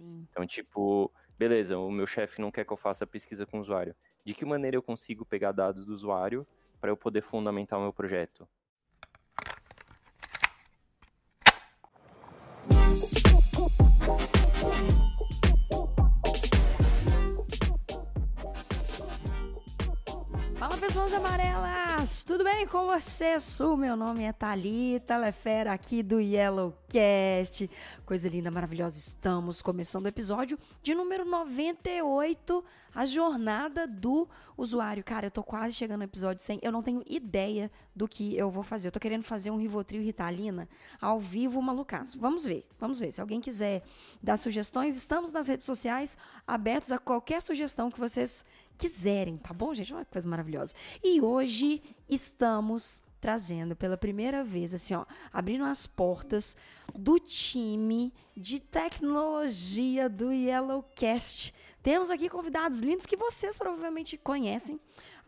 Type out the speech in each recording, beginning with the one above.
Sim. Então, tipo, beleza, o meu chefe não quer que eu faça pesquisa com o usuário. De que maneira eu consigo pegar dados do usuário para eu poder fundamentar o meu projeto? Com vocês? O meu nome é Thalita Lefera aqui do Yellowcast. Coisa linda, maravilhosa, estamos começando o episódio de número 98, a jornada do usuário. Cara, eu tô quase chegando no episódio 100, eu não tenho ideia do que eu vou fazer. Eu tô querendo fazer um Rivotril Ritalina ao vivo malucaço. Vamos ver, vamos ver. Se alguém quiser dar sugestões, estamos nas redes sociais abertos a qualquer sugestão que vocês quiserem, tá bom, gente? Uma coisa maravilhosa. E hoje estamos trazendo pela primeira vez, assim, ó, abrindo as portas do time de tecnologia do Yellowcast. Temos aqui convidados lindos que vocês provavelmente conhecem.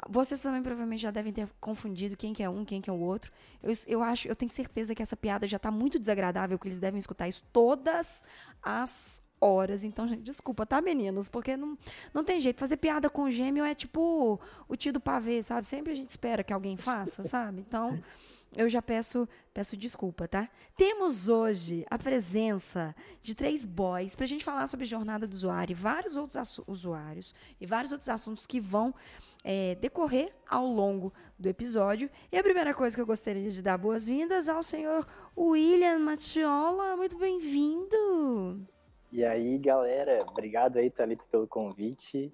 Vocês também provavelmente já devem ter confundido quem que é um, quem que é o outro. Eu, eu acho, eu tenho certeza que essa piada já tá muito desagradável, que eles devem escutar isso todas as horas. Então, gente, desculpa, tá, meninos? Porque não, não tem jeito. Fazer piada com gêmeo é tipo o tio do pavê, sabe? Sempre a gente espera que alguém faça, sabe? Então, eu já peço, peço desculpa, tá? Temos hoje a presença de três boys pra gente falar sobre jornada do usuário e vários outros usuários e vários outros assuntos que vão é, decorrer ao longo do episódio. E a primeira coisa que eu gostaria de dar boas-vindas ao senhor William Matiola. Muito bem-vindo! E aí, galera, obrigado aí, Thalita, pelo convite.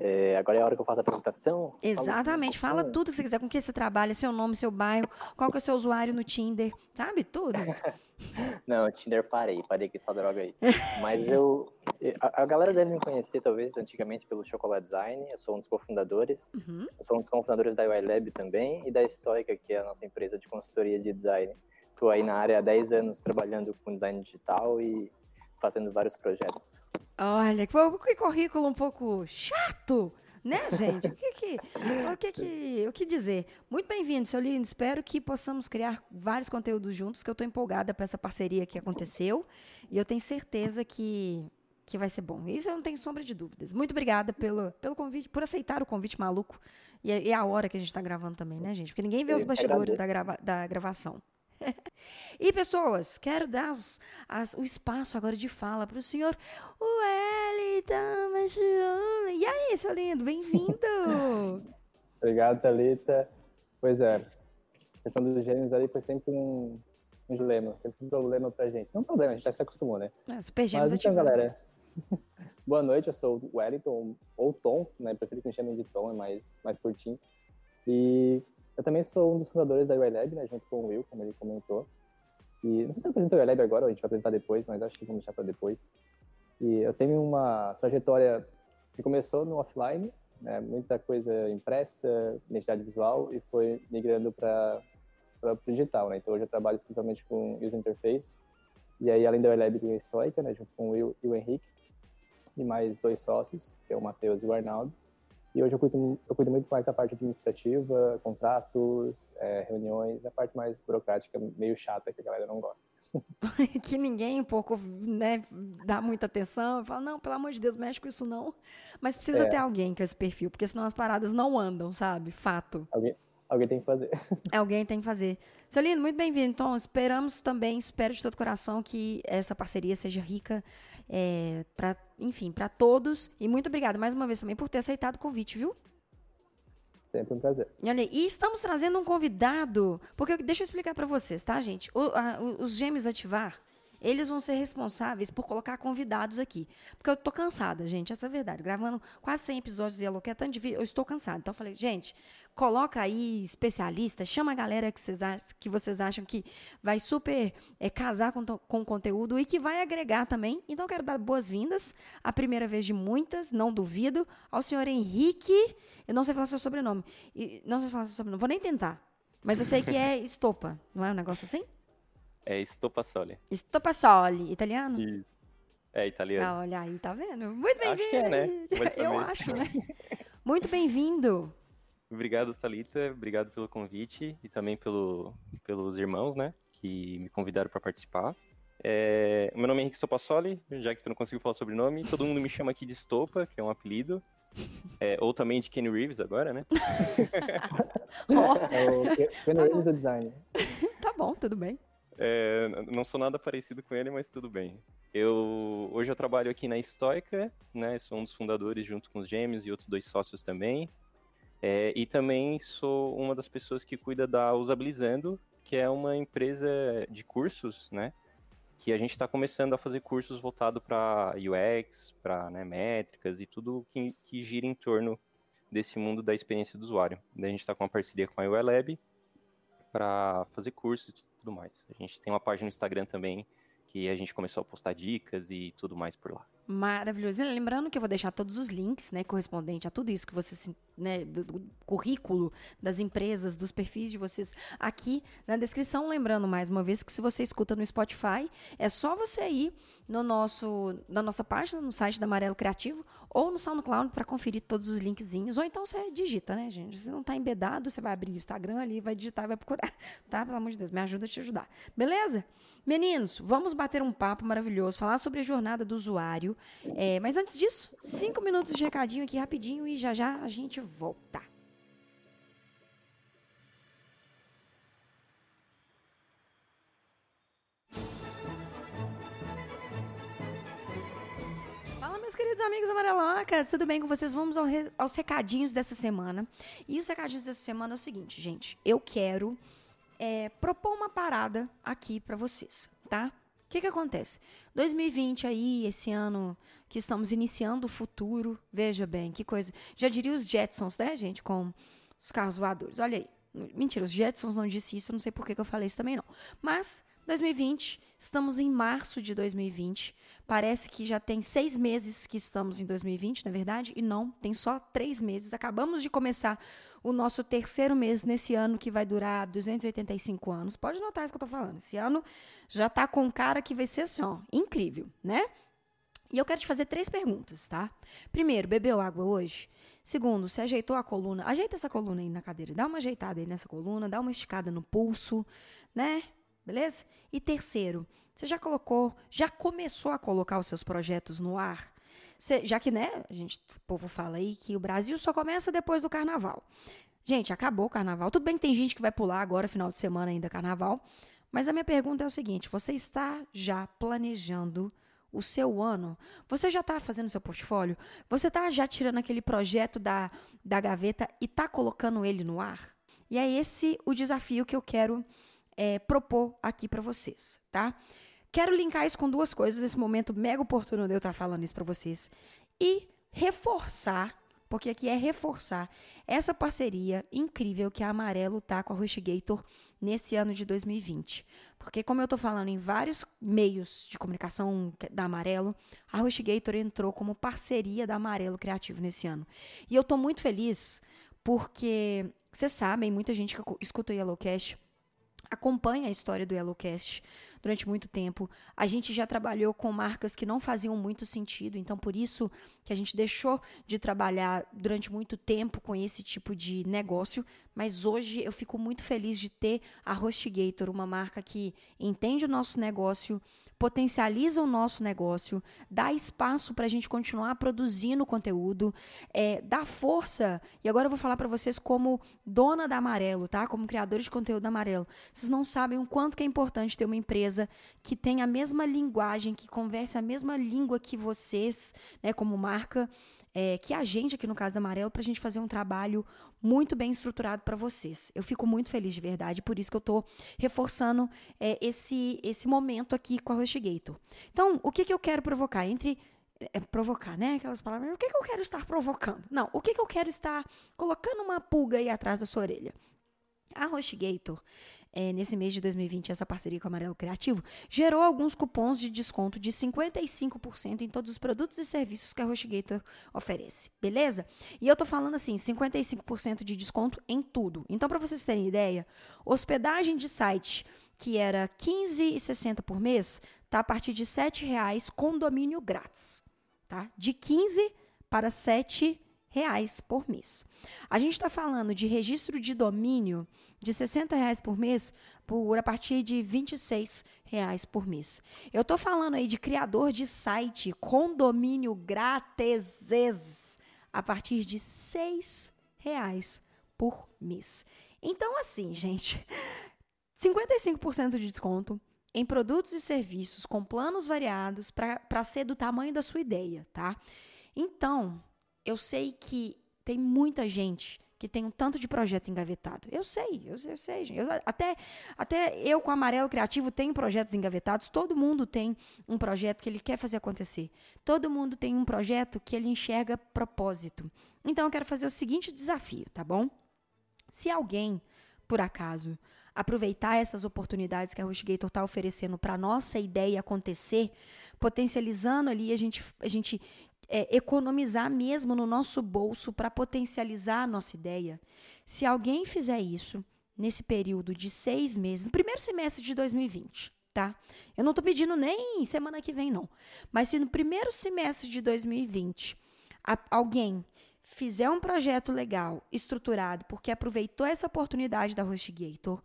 É, agora é a hora que eu faço a apresentação. Exatamente, fala, fala tudo que você quiser, com que você trabalha, seu nome, seu bairro, qual que é o seu usuário no Tinder, sabe? Tudo. Não, Tinder parei, parei com essa droga aí. Mas eu. A, a, galera deve me conhecer, talvez, antigamente pelo Chocolate Design. Eu sou um dos cofundadores. Uhum. Eu sou um dos cofundadores da UI Lab também e da Stoica, que é a nossa empresa de consultoria de design. Estou aí na área há 10 anos trabalhando com design digital e fazendo vários projetos. Olha, que currículo um pouco chato, né, gente? O que que, o que, que, o que dizer? Muito bem-vindo, seu lindo. Espero que possamos criar vários conteúdos juntos, que eu estou empolgada para essa parceria que aconteceu e eu tenho certeza que que vai ser bom. Isso eu não tenho sombra de dúvidas. Muito obrigada pelo, pelo convite, por aceitar o convite maluco. E, e a hora que a gente está gravando também, né, gente? Porque ninguém vê os bastidores da, grava, da gravação. e pessoas, quero dar as, as, o espaço agora de fala para o senhor Wellington E aí, seu lindo, bem-vindo! Obrigado, Thalita. Pois é, a questão dos gêmeos ali foi sempre um, um dilema, sempre um problema pra gente. Não um problema, a gente já se acostumou, né? É, super gêmeos Mas então, galera, boa noite, eu sou o Wellington, ou Tom, né? Prefiro que me chamem de Tom, é mais, mais curtinho. E eu também sou um dos fundadores da UiLab, né, junto com o Will, como ele comentou. E não sei se eu apresento a UiLab agora, ou a gente vai apresentar depois, mas acho que vamos deixar para depois. E eu tenho uma trajetória que começou no offline, né, muita coisa impressa, identidade visual, e foi migrando para o digital. Né? Então hoje eu trabalho exclusivamente com user interface. E aí, além da UiLab, tem a Stoica, né, junto com o Will e o Henrique, e mais dois sócios, que é o Matheus e o Arnaldo. E hoje eu cuido, eu cuido muito mais da parte administrativa, contratos, é, reuniões, a parte mais burocrática, meio chata, que a galera não gosta. que ninguém um pouco né, dá muita atenção, fala, não, pelo amor de Deus, mexe com isso não. Mas precisa é. ter alguém com esse perfil, porque senão as paradas não andam, sabe? Fato. Alguém, alguém tem que fazer. alguém tem que fazer. Seu lindo, muito bem-vindo. Então, esperamos também, espero de todo coração que essa parceria seja rica é, para, enfim, para todos. E muito obrigada mais uma vez também por ter aceitado o convite, viu? Sempre um prazer. E, olha, e estamos trazendo um convidado, porque deixa eu explicar para vocês, tá, gente? O, a, os Gêmeos Ativar, eles vão ser responsáveis por colocar convidados aqui. Porque eu tô cansada, gente, essa é a verdade. Gravando quase 100 episódios de Yellowcat, tanto de vídeo, eu estou cansada. Então eu falei, gente, coloca aí especialista, chama a galera que vocês, que vocês acham que vai super é, casar com, com o conteúdo e que vai agregar também. Então, eu quero dar boas-vindas, a primeira vez de muitas, não duvido, ao senhor Henrique. Eu não sei falar seu sobrenome. E, não sei falar seu sobrenome, vou nem tentar. Mas eu sei que é estopa, não é um negócio assim? É Estopassoli. Estopassoli, italiano? Isso. É italiano. Ah, olha aí, tá vendo? Muito bem-vindo. Acho que é, né? Eu acho, né? Muito bem-vindo. Obrigado, Talita. Obrigado pelo convite e também pelo, pelos irmãos, né, que me convidaram para participar. É, meu nome é Henrique Sopassoli, já que tu não conseguiu falar sobrenome. Todo mundo me chama aqui de Estopa, que é um apelido. É, ou também de Kenny Reeves agora, né? É o Kenny Reeves do design. Tá bom, tudo bem. É, não sou nada parecido com ele, mas tudo bem. Eu hoje eu trabalho aqui na Stoica, né? Sou um dos fundadores junto com os gêmeos e outros dois sócios também. É, e também sou uma das pessoas que cuida da Usabilizando, que é uma empresa de cursos, né? Que a gente está começando a fazer cursos voltados para UX, para né, métricas e tudo que, que gira em torno desse mundo da experiência do usuário. A gente está com uma parceria com a UI Lab para fazer cursos tudo mais. A gente tem uma página no Instagram também que a gente começou a postar dicas e tudo mais por lá. Maravilhoso. Lembrando que eu vou deixar todos os links, né, correspondente a tudo isso que você, né, do, do, currículo das empresas, dos perfis de vocês aqui na descrição. Lembrando mais uma vez que se você escuta no Spotify, é só você ir no nosso, na nossa página, no site da Amarelo Criativo ou no SoundCloud para conferir todos os linkzinhos. Ou então você digita, né, gente? Se não está embedado, você vai abrir o Instagram ali, vai digitar vai procurar, tá? Pelo amor de Deus, me ajuda a te ajudar. Beleza? Meninos, vamos bater um papo maravilhoso, falar sobre a jornada do usuário. É, mas antes disso, cinco minutos de recadinho aqui rapidinho e já já a gente volta. Meus queridos amigos amarelocas, tudo bem com vocês? Vamos aos recadinhos dessa semana. E os recadinhos dessa semana é o seguinte, gente. Eu quero é, propor uma parada aqui para vocês, tá? O que, que acontece? 2020 aí, esse ano que estamos iniciando o futuro, veja bem, que coisa. Já diria os Jetsons, né, gente, com os carros voadores. Olha aí. Mentira, os Jetsons não disse isso, não sei por que, que eu falei isso também não. Mas 2020, estamos em março de 2020. Parece que já tem seis meses que estamos em 2020, na é verdade, e não, tem só três meses. Acabamos de começar o nosso terceiro mês nesse ano que vai durar 285 anos. Pode notar isso que eu estou falando. Esse ano já está com cara que vai ser assim, ó, incrível, né? E eu quero te fazer três perguntas, tá? Primeiro, bebeu água hoje? Segundo, você ajeitou a coluna? Ajeita essa coluna aí na cadeira, dá uma ajeitada aí nessa coluna, dá uma esticada no pulso, né? Beleza? E terceiro, você já colocou, já começou a colocar os seus projetos no ar? Cê, já que, né, a gente, o povo fala aí que o Brasil só começa depois do carnaval. Gente, acabou o carnaval. Tudo bem que tem gente que vai pular agora, final de semana ainda, carnaval. Mas a minha pergunta é o seguinte: você está já planejando o seu ano? Você já está fazendo seu portfólio? Você está já tirando aquele projeto da, da gaveta e está colocando ele no ar? E é esse o desafio que eu quero é, propor aqui para vocês, tá? Quero linkar isso com duas coisas, nesse momento mega oportuno de eu estar falando isso para vocês. E reforçar, porque aqui é reforçar, essa parceria incrível que a Amarelo tá com a HostGator nesse ano de 2020. Porque, como eu estou falando em vários meios de comunicação da Amarelo, a HostGator entrou como parceria da Amarelo Criativo nesse ano. E eu estou muito feliz porque, vocês sabem, muita gente que escuta o Yellowcast acompanha a história do Yellowcast durante muito tempo. A gente já trabalhou com marcas que não faziam muito sentido, então por isso que a gente deixou de trabalhar durante muito tempo com esse tipo de negócio, mas hoje eu fico muito feliz de ter a HostGator, uma marca que entende o nosso negócio, potencializa o nosso negócio, dá espaço para a gente continuar produzindo conteúdo, é, dá força. E agora eu vou falar para vocês como dona da Amarelo, tá? Como criadores de conteúdo da Amarelo. Vocês não sabem o quanto que é importante ter uma empresa que tem a mesma linguagem, que converse a mesma língua que vocês, né, como marca é, que a gente, aqui no caso da Amarelo, para a gente fazer um trabalho muito bem estruturado para vocês. Eu fico muito feliz de verdade, por isso que eu estou reforçando é, esse, esse momento aqui com a HostGator. Então, o que, que eu quero provocar? Entre é, provocar, né? Aquelas palavras. O que, que eu quero estar provocando? Não, o que, que eu quero estar colocando uma pulga aí atrás da sua orelha? A HostGator, é, nesse mês de 2020, essa parceria com o Amarelo Criativo, gerou alguns cupons de desconto de 55% em todos os produtos e serviços que a HostGator oferece, beleza? E eu tô falando assim, 55% de desconto em tudo. Então, para vocês terem ideia, hospedagem de site que era R$ 15,60 por mês, tá a partir de R$ 7,00 com domínio grátis, tá? De 15 para 7 reais por mês. A gente está falando de registro de domínio de 60 reais por mês por a partir de 26 reais por mês. Eu estou falando aí de criador de site, condomínio grátis, a partir de 6 reais por mês. Então, assim, gente, 55% de desconto em produtos e serviços com planos variados para ser do tamanho da sua ideia, tá? Então, eu sei que tem muita gente que tem um tanto de projeto engavetado. Eu sei, eu, eu sei, gente. Eu, até, até eu com Amarelo Criativo tenho projetos engavetados. Todo mundo tem um projeto que ele quer fazer acontecer. Todo mundo tem um projeto que ele enxerga propósito. Então eu quero fazer o seguinte desafio, tá bom? Se alguém, por acaso, aproveitar essas oportunidades que a HostGator está oferecendo para nossa ideia acontecer, potencializando ali a gente, a gente é, economizar mesmo no nosso bolso para potencializar a nossa ideia. Se alguém fizer isso nesse período de seis meses, no primeiro semestre de 2020, tá? Eu não estou pedindo nem semana que vem, não. Mas se no primeiro semestre de 2020 a, alguém fizer um projeto legal, estruturado, porque aproveitou essa oportunidade da HostGator,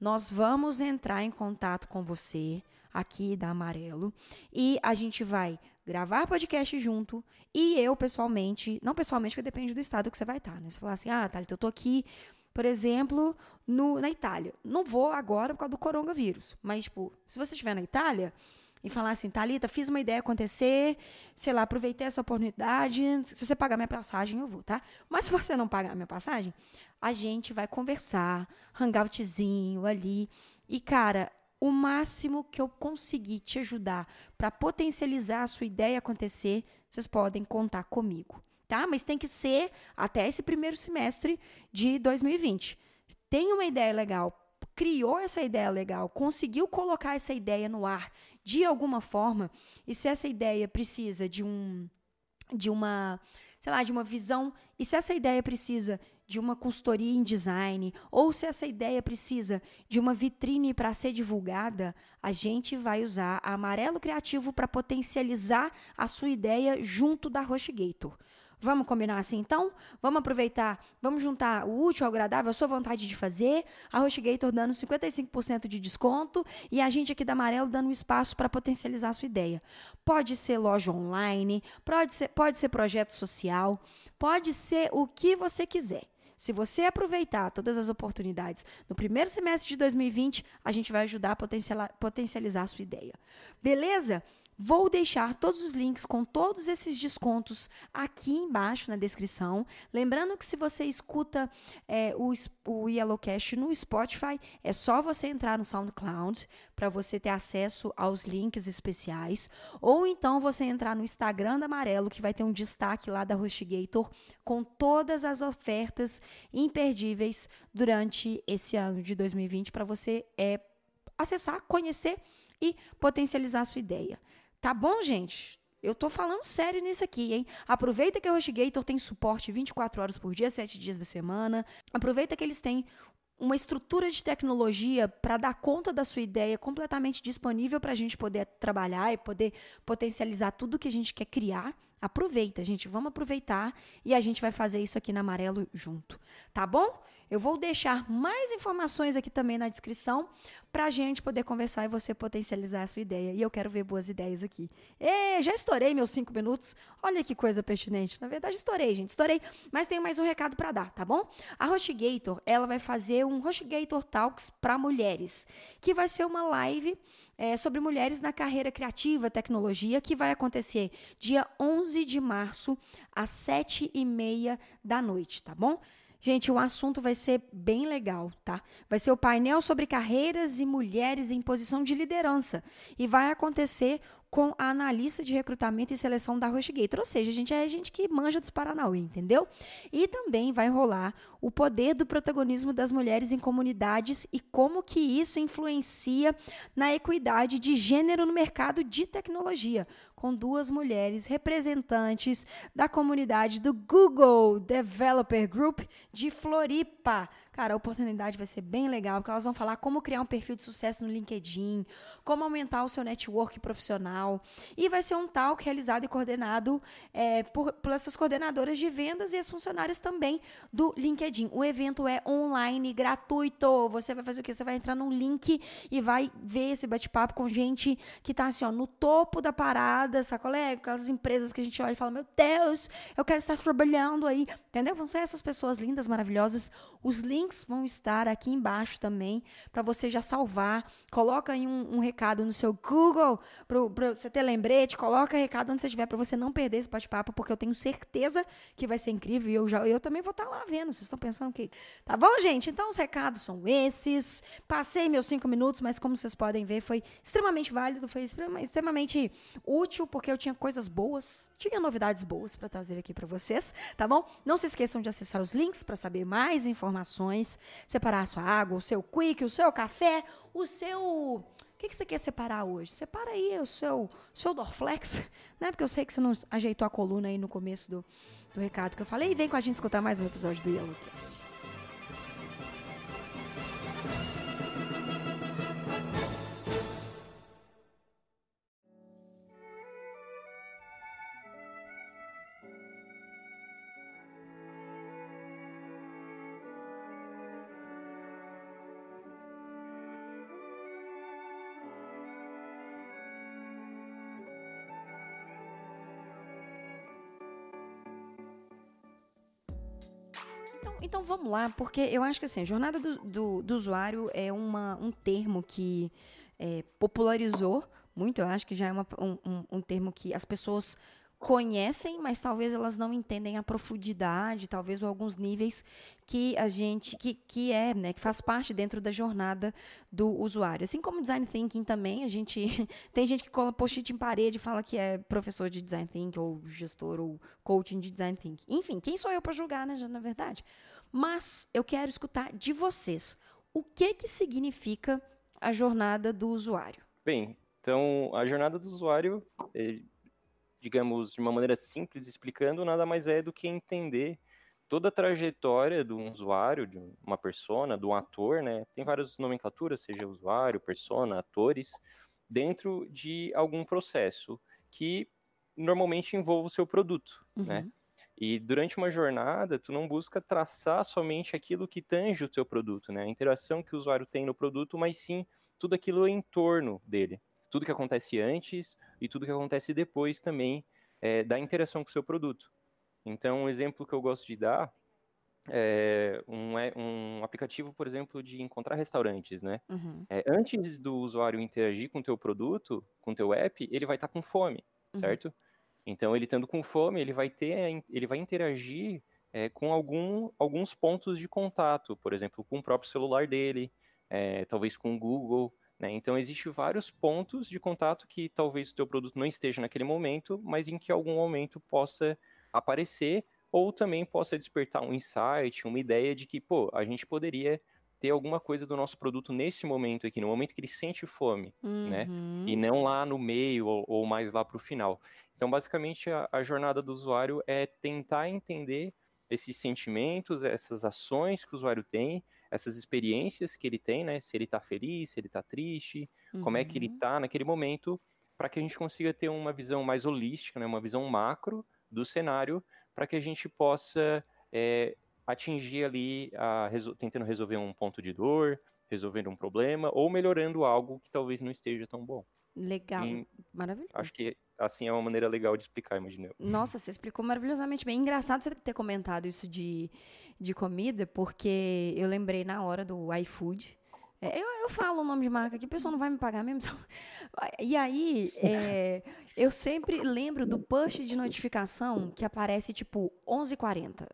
nós vamos entrar em contato com você aqui da Amarelo e a gente vai gravar podcast junto e eu pessoalmente, não pessoalmente, porque depende do estado que você vai estar, né? Você falar assim, ah, Thalita, eu tô aqui, por exemplo, no, na Itália. Não vou agora por causa do coronavírus, mas, tipo, se você estiver na Itália e falar assim, Thalita, fiz uma ideia acontecer, sei lá, aproveitei essa oportunidade, se você pagar minha passagem, eu vou, tá? Mas se você não pagar minha passagem, a gente vai conversar, hangoutzinho ali, e, cara, o máximo que eu conseguir te ajudar para potencializar a sua ideia acontecer, vocês podem contar comigo, tá? Mas tem que ser até esse primeiro semestre de 2020. Tem uma ideia legal, criou essa ideia legal, conseguiu colocar essa ideia no ar de alguma forma, e se essa ideia precisa de um de uma, sei lá, de uma visão, e se essa ideia precisa de uma consultoria em design, ou se essa ideia precisa de uma vitrine para ser divulgada, a gente vai usar a Amarelo Criativo para potencializar a sua ideia junto da HostGator. Vamos combinar assim então? Vamos aproveitar, vamos juntar o útil ao agradável, a sua vontade de fazer, a HostGator dando 55% de desconto e a gente aqui da Amarelo dando espaço para potencializar a sua ideia. Pode ser loja online, pode ser, pode ser projeto social, pode ser o que você quiser. Se você aproveitar todas as oportunidades no primeiro semestre de 2020, a gente vai ajudar a potencializar a sua ideia. Beleza? Vou deixar todos os links com todos esses descontos aqui embaixo na descrição. Lembrando que se você escuta é, o, o Yellowcast no Spotify, é só você entrar no SoundCloud para você ter acesso aos links especiais. Ou então você entrar no Instagram da Amarelo, que vai ter um destaque lá da HostGator com todas as ofertas imperdíveis durante esse ano de 2020 para você é, acessar, conhecer e potencializar a sua ideia. Tá bom, gente? Eu tô falando sério nisso aqui, hein? Aproveita que a HostGator tem suporte 24 horas por dia, 7 dias da semana. Aproveita que eles têm uma estrutura de tecnologia para dar conta da sua ideia completamente disponível para a gente poder trabalhar e poder potencializar tudo que a gente quer criar. Aproveita, gente, vamos aproveitar e a gente vai fazer isso aqui na Amarelo junto, tá bom? Eu vou deixar mais informações aqui também na descrição para a gente poder conversar e você potencializar a sua ideia. E eu quero ver boas ideias aqui. E já estourei meus cinco minutos. Olha que coisa pertinente. Na verdade, estourei, gente. Estourei. Mas tem mais um recado para dar, tá bom? A HostGator, ela vai fazer um HostGator Talks para mulheres, que vai ser uma live é, sobre mulheres na carreira criativa, tecnologia, que vai acontecer dia 11 de março, às sete e meia da noite, tá bom? Gente, o assunto vai ser bem legal, tá? Vai ser o painel sobre carreiras e mulheres em posição de liderança. E vai acontecer com a analista de recrutamento e seleção da HostGator. Ou seja, a gente é gente que manja dos Paranauê, entendeu? E também vai rolar o poder do protagonismo das mulheres em comunidades e como que isso influencia na equidade de gênero no mercado de tecnologia, com duas mulheres representantes da comunidade do Google Developer Group de Floripa. cara, a oportunidade vai ser bem legal, porque elas vão falar como criar um perfil de sucesso no LinkedIn, como aumentar o seu network profissional. E vai ser um talk realizado e coordenado é, por, por essas coordenadoras de vendas e as funcionárias também do LinkedIn. O evento é online, gratuito. Você vai fazer o quê? Você vai entrar num link e vai ver esse bate-papo com gente que está assim, ó, no topo da parada, sacolé? Aquelas empresas que a gente olha e fala, meu Deus, eu quero estar trabalhando aí, entendeu? Vão ser essas pessoas lindas, maravilhosas. Os links vão estar aqui embaixo também, para você já salvar. Coloca aí um, um recado no seu Google, para você ter lembrete, coloca recado onde você estiver, para você não perder esse bate-papo, porque eu tenho certeza que vai ser incrível e eu, já, eu também vou estar lá vendo. Vocês estão pensando que. Tá bom, gente? Então os recados são esses. Passei meus cinco minutos, mas como vocês podem ver, foi extremamente válido, foi extremamente útil, porque eu tinha coisas boas, tinha novidades boas para trazer aqui para vocês, tá bom? Não se esqueçam de acessar os links para saber mais informações, separar a sua água, o seu quick, o seu café, o seu o que, que você quer separar hoje? Separa aí o seu, seu Dorflex, né? Porque eu sei que você não ajeitou a coluna aí no começo do, do recado que eu falei. E vem com a gente escutar mais um episódio do Yellowcast. Vamos lá, porque eu acho que assim, jornada do, do, do usuário é uma, um termo que é, popularizou muito, eu acho que já é uma, um, um termo que as pessoas conhecem, mas talvez elas não entendem a profundidade, talvez ou alguns níveis que a gente que, que é, né, que faz parte dentro da jornada do usuário. Assim como design thinking também, a gente tem gente que cola post-it em parede e fala que é professor de design thinking ou gestor ou coaching de design thinking. Enfim, quem sou eu para julgar, né, na verdade? Mas eu quero escutar de vocês. O que que significa a jornada do usuário? Bem, então a jornada do usuário, é, digamos de uma maneira simples explicando, nada mais é do que entender toda a trajetória de um usuário, de uma persona, de um ator, né? Tem várias nomenclaturas, seja usuário, persona, atores, dentro de algum processo que normalmente envolve o seu produto, né? uhum. né? E durante uma jornada, tu não busca traçar somente aquilo que tange o teu produto, né? A interação que o usuário tem no produto, mas sim tudo aquilo em torno dele. Tudo que acontece antes e tudo que acontece depois também é, da interação com o seu produto. Então, um exemplo que eu gosto de dar é um, um aplicativo, por exemplo, de encontrar restaurantes, né? Uhum. É, antes do usuário interagir com o teu produto, com o teu app, ele vai estar tá com fome, uhum. certo? Então, ele estando com fome, ele vai ter, ele vai interagir é, com algum, alguns pontos de contato, por exemplo, com o próprio celular dele, é, talvez com o Google. Né? Então, existem vários pontos de contato que talvez o teu produto não esteja naquele momento, mas em que algum momento possa aparecer ou também possa despertar um insight, uma ideia de que, pô, a gente poderia ter alguma coisa do nosso produto nesse momento aqui, no momento que ele sente fome, uhum. né? E uhum. não lá no meio ou, ou mais lá para o final. Então, basicamente, a, a jornada do usuário é tentar entender esses sentimentos, essas ações que o usuário tem, essas experiências que ele tem, né? Se ele está feliz, se ele está triste, uhum. como é que ele está uhum. naquele momento, para que a gente consiga ter uma visão mais holística, né? Uma visão macro do cenário, para que a gente possa é, atingir ali, a, resol tentando resolver um ponto de dor, resolvendo um problema, ou melhorando algo que talvez não esteja tão bom. Legal, e, maravilhoso. Acho que assim é uma maneira legal de explicar, imagina eu. Nossa, você explicou maravilhosamente bem. Engraçado você ter comentado isso de, de comida, porque eu lembrei na hora do iFood. É, eu, eu falo o nome de marca aqui, o pessoal não vai me pagar mesmo. Então... E aí, é, eu sempre lembro do push de notificação que aparece tipo 11h40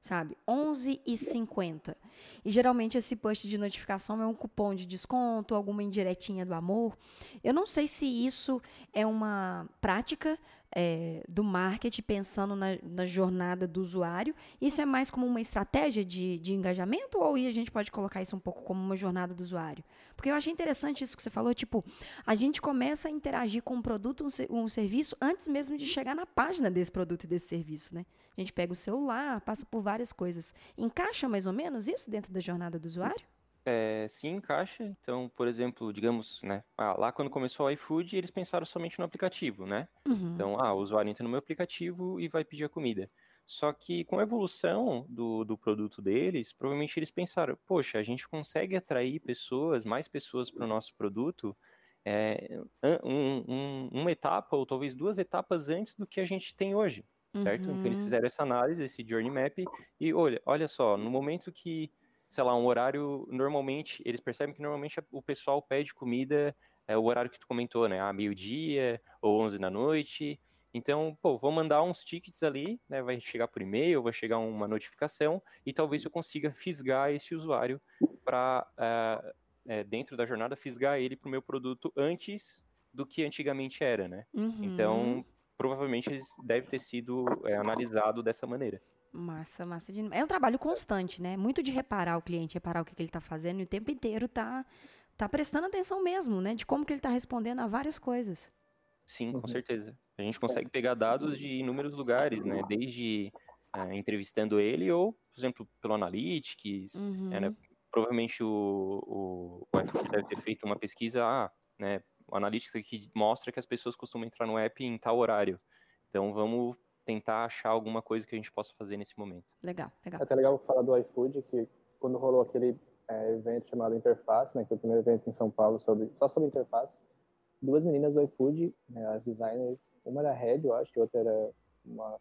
sabe? 11 e 50. E geralmente esse post de notificação é um cupom de desconto, alguma indiretinha do amor. Eu não sei se isso é uma prática é, do marketing pensando na, na, jornada do usuário. Isso é mais como uma estratégia de, de engajamento ou a gente pode colocar isso um pouco como uma jornada do usuário? Porque eu achei interessante isso que você falou, tipo, a gente começa a interagir com um produto, um, um serviço, antes mesmo de chegar na página desse produto e desse serviço, né? A gente pega o celular, passa por várias coisas. Encaixa mais ou menos isso dentro da jornada do usuário? É, sim, encaixa. Então, por exemplo, digamos, né, ah, lá quando começou o iFood, eles pensaram somente no aplicativo, né? Uhum. Então, ah, o usuário entra no meu aplicativo e vai pedir a comida. Só que com a evolução do, do produto deles, provavelmente eles pensaram, poxa, a gente consegue atrair pessoas, mais pessoas para o nosso produto, é, um, um, uma etapa ou talvez duas etapas antes do que a gente tem hoje, certo? Então eles Uhum. fizeram essa análise, esse journey map, e olha, olha só, no momento que sei lá, um horário, normalmente, eles percebem que normalmente o pessoal pede comida, é o horário que tu comentou, né, a meio-dia ou 11 da noite, então, pô, vou mandar uns tickets ali, né, vai chegar por e-mail, vai chegar uma notificação, e talvez eu consiga fisgar esse usuário para, é, dentro da jornada, fisgar ele para o meu produto antes do que antigamente era, né, Uhum. então, provavelmente eles devem ter sido é, analisado dessa maneira. Massa, massa. De... É um trabalho constante, né? Muito de reparar o cliente, reparar o que, que ele está fazendo e o tempo inteiro tá, tá prestando atenção mesmo, né? De como que ele está respondendo a várias coisas. Sim, com Uhum. certeza. A gente consegue pegar dados de inúmeros lugares, né? Desde ah, entrevistando ele ou, por exemplo, pelo Analytics. Uhum. é, né? Provavelmente o, o, o deve ter feito uma pesquisa, ah, né? O Analytics aqui mostra que as pessoas costumam entrar no app em tal horário. Então vamos tentar achar alguma coisa que a gente possa fazer nesse momento. Legal, legal. É até legal falar do iFood, que quando rolou aquele é, evento chamado Interface, né, que foi o primeiro evento em São Paulo sobre, só sobre interface, duas meninas do iFood, né, as designers, uma era head, eu acho, e outra era uma,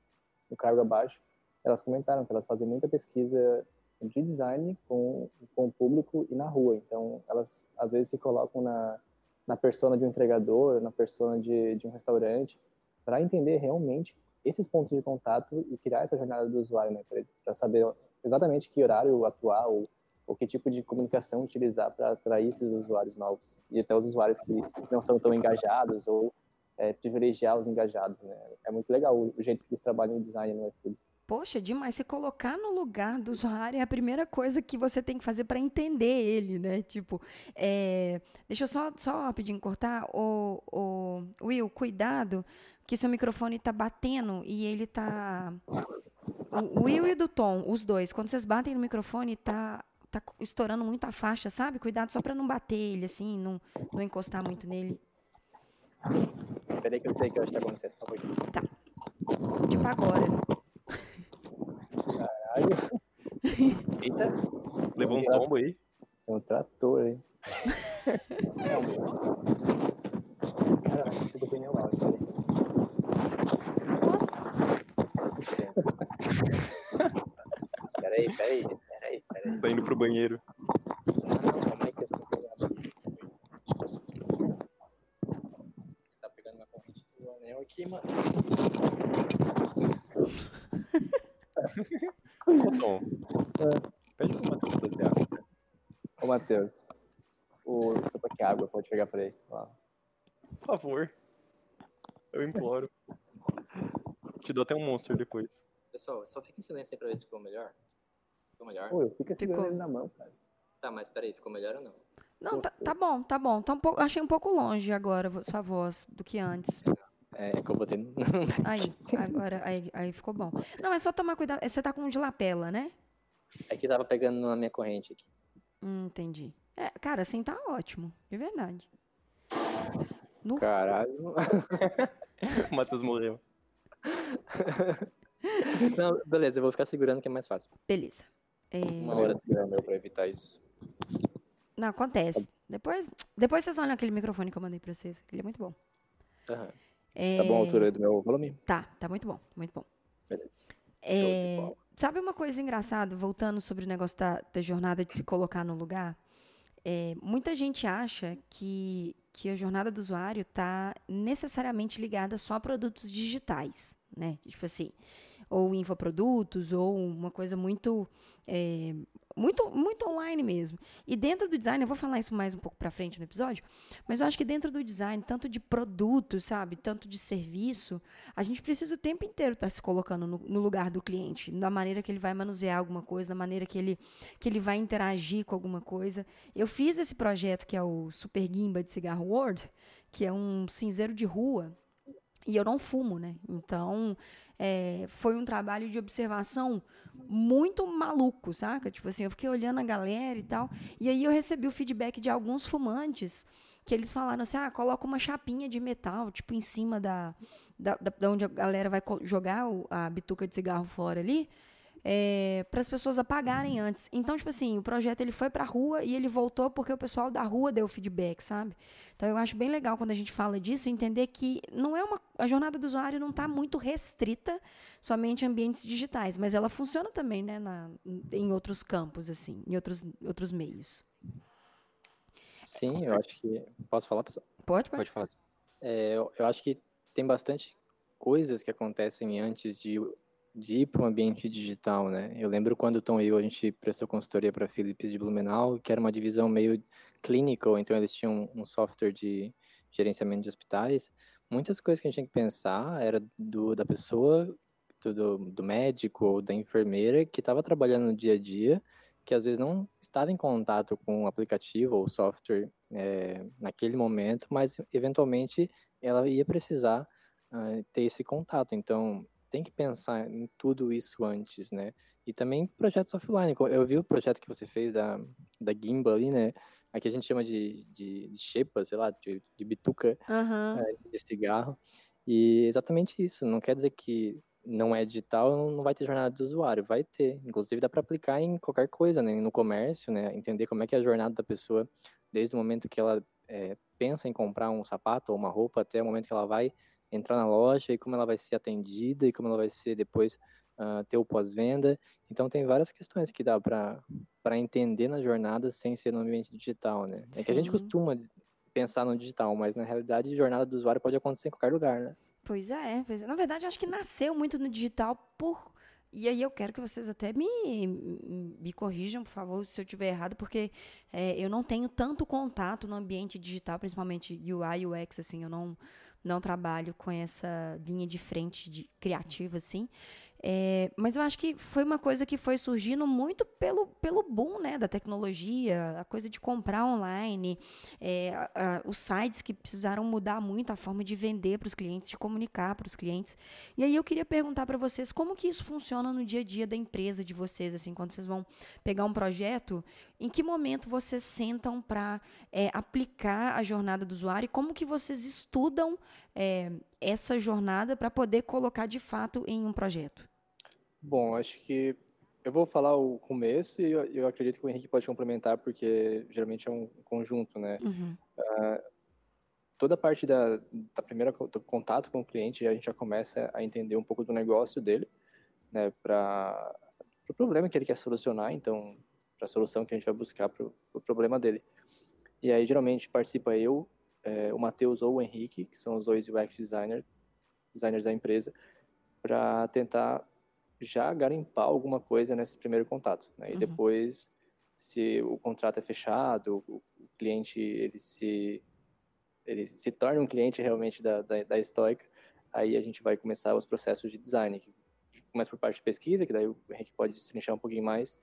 um cargo abaixo, elas comentaram que elas fazem muita pesquisa de design com, com o público e na rua. Então, elas às vezes se colocam na, na persona de um entregador, na persona de, de um restaurante, para entender realmente esses pontos de contato e criar essa jornada do usuário, né, para saber exatamente que horário atuar ou, ou que tipo de comunicação utilizar para atrair esses usuários novos e até os usuários que não são tão engajados ou é, privilegiar os engajados, né? É muito legal o, o jeito que eles trabalham em design no iFood. Poxa, demais. Se colocar no lugar do usuário é a primeira coisa que você tem que fazer para entender ele, né? Tipo, é... deixa eu só, só rapidinho cortar. O, o Will, cuidado, que seu microfone tá batendo e ele tá. O Will e o do Tom, os dois, quando vocês batem no microfone, tá, tá estourando muito a faixa, sabe? Cuidado só para não bater ele, assim, não, não encostar muito nele. Peraí que eu sei que hoje tá acontecendo, só um pouquinho. Tipo agora. Caralho, Eita, levou um tombo aí. tem um trator, hein? é o meu. Cara, não consigo pneu lá, peraí. Nossa, Peraí, peraí, peraí, peraí. Tá indo pro banheiro. Não, calma aí que eu tô pegando. Tá pegando uma corrente do anel aqui, mano. Ô, Tom, pede pro Matheus trazer água. Ô, Matheus, o desculpa que água pode pegar pra ele. Ó. Por favor. Eu imploro. Te dou até um monster depois. Pessoal, só fica em silêncio aí pra ver se ficou melhor. Ficou melhor? Pô, eu fico segurando ele na mão, cara. Tá, mas peraí, ficou melhor ou não? Não, tá, tá bom, tá bom. Tá um pouco, achei um pouco longe agora sua voz do que antes. É, é que eu botei no... Aí, agora, aí, aí ficou bom. Não, é só tomar cuidado. Você tá com um de lapela, né? É que tava pegando na minha corrente aqui. Hum, entendi. É, cara, assim tá ótimo, de verdade. No, Caralho. O Matheus morreu. Não, beleza, eu vou ficar segurando que é mais fácil. beleza. É, Uma hora segurando eu pra evitar isso. não, acontece. Depois, depois vocês olham aquele microfone que eu mandei pra vocês. Ele é muito bom. Aham. É, Tá bom a altura do meu volume? Tá, tá muito bom, muito bom. Beleza. É, sabe uma coisa engraçada, voltando sobre o negócio da, da jornada de se colocar no lugar? É, muita gente acha que, que a jornada do usuário está necessariamente ligada só a produtos digitais, né? Tipo assim, ou infoprodutos, ou uma coisa muito é, muito, muito online mesmo. E dentro do design, eu vou falar isso mais um pouco para frente no episódio, mas eu acho que dentro do design, tanto de produto, sabe, tanto de serviço, a gente precisa o tempo inteiro estar tá se colocando no, no, lugar do cliente, na maneira que ele vai manusear alguma coisa, na maneira que ele, que ele vai interagir com alguma coisa. Eu fiz esse projeto que é o Super Gimba de Cigarro World, que é um cinzeiro de rua, e eu não fumo, né? Então, é, foi um trabalho de observação muito maluco, saca? Tipo assim, eu fiquei olhando a galera e tal. E aí eu recebi o feedback de alguns fumantes que eles falaram assim: ah, coloca uma chapinha de metal, tipo, em cima da, da, da onde a galera vai jogar a bituca de cigarro fora ali é, para as pessoas apagarem antes. Então, tipo assim, o projeto ele foi para a rua e ele voltou porque o pessoal da rua deu feedback, sabe? Então, eu acho bem legal quando a gente fala disso, entender que não é uma a jornada do usuário não está muito restrita somente em ambientes digitais, mas ela funciona também, né, na, em outros campos, assim, em outros, outros meios. Sim, eu acho que posso falar, pessoal? Pode, pode, pode falar. É, eu, eu acho que tem bastante coisas que acontecem antes de de ir para um ambiente digital, né? Eu lembro quando o Tom e eu, a gente prestou consultoria para Philips de Blumenau, que era uma divisão meio clinical, então eles tinham um software de gerenciamento de hospitais. Muitas coisas que a gente tinha que pensar era do, da pessoa, do, do médico ou da enfermeira que estava trabalhando no dia a dia, que às vezes não estava em contato com o aplicativo ou software é, naquele momento, mas eventualmente ela ia precisar uh, ter esse contato. Então, tem que pensar em tudo isso antes, né? E também projetos offline. Eu vi o projeto que você fez da, da Gimbal ali, né? Aqui a gente chama de, de, de xepa, sei lá, de, de bituca uhum. é, de cigarro. E exatamente isso. Não quer dizer que não é digital, não vai ter jornada do usuário. Vai ter. Inclusive dá para aplicar em qualquer coisa, né? No comércio, né? Entender como é que é a jornada da pessoa desde o momento que ela é, pensa em comprar um sapato ou uma roupa até o momento que ela vai entrar na loja e como ela vai ser atendida e como ela vai ser depois uh, ter o pós-venda. Então tem várias questões que dá para entender na jornada sem ser no ambiente digital, né? É Sim. que a gente costuma pensar no digital, mas na realidade a jornada do usuário pode acontecer em qualquer lugar, né? Pois é, pois é. Na verdade, eu acho que nasceu muito no digital por e aí eu quero que vocês até me, me corrijam, por favor, se eu estiver errado, porque é, eu não tenho tanto contato no ambiente digital, principalmente UI, UX, assim, eu não, não trabalho com essa linha de frente de criativa, assim. É, mas eu acho que foi uma coisa que foi surgindo muito pelo, pelo boom né, da tecnologia, a coisa de comprar online, é, a, a, os sites que precisaram mudar muito a forma de vender para os clientes, de comunicar para os clientes. E aí eu queria perguntar para vocês como que isso funciona no dia a dia da empresa de vocês, assim, quando vocês vão pegar um projeto, em que momento vocês sentam para é, aplicar a jornada do usuário e como que vocês estudam é, essa jornada para poder colocar de fato em um projeto? Bom, acho que eu vou falar o começo e eu, eu acredito que o Henrique pode complementar, porque geralmente é um conjunto, né? Uhum. Uh, toda a parte da, da primeira do contato com o cliente, a gente já começa a entender um pouco do negócio dele, né? Para o pro problema que ele quer solucionar, então, para a solução que a gente vai buscar para o pro problema dele. E aí, geralmente, participa eu, é, o Matheus ou o Henrique, que são os dois UX designer, designers da empresa, para tentar já garimpar alguma coisa nesse primeiro contato. Né? E uhum. depois, se o contrato é fechado, o cliente ele se ele se torna um cliente realmente da, da, da Stoica, aí a gente vai começar os processos de design, que começa por parte de pesquisa, que daí o Henrique pode se um pouquinho mais,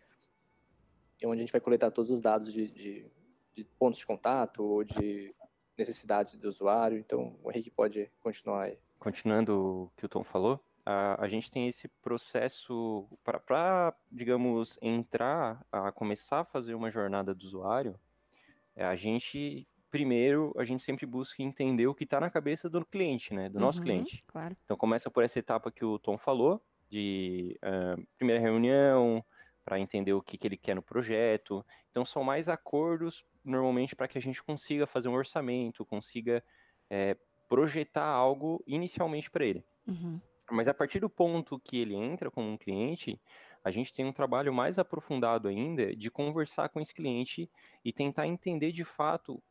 onde a gente vai coletar todos os dados de, de, de pontos de contato ou de necessidades do usuário. Então, o Henrique pode continuar aí. Continuando o que o Tom falou, a, a gente tem esse processo para, digamos, entrar, a começar a fazer uma jornada do usuário, é, a gente primeiro a gente sempre busca entender o que está na cabeça do cliente, né, do uhum, nosso cliente. Claro. Então começa por essa etapa que o Tom falou de uh, primeira reunião para entender o que, que ele quer no projeto. Então são mais acordos normalmente para que a gente consiga fazer um orçamento, consiga é, projetar algo inicialmente para ele. Uhum. Mas a partir do ponto que ele entra como um cliente, a gente tem um trabalho mais aprofundado ainda de conversar com esse cliente e tentar entender de fato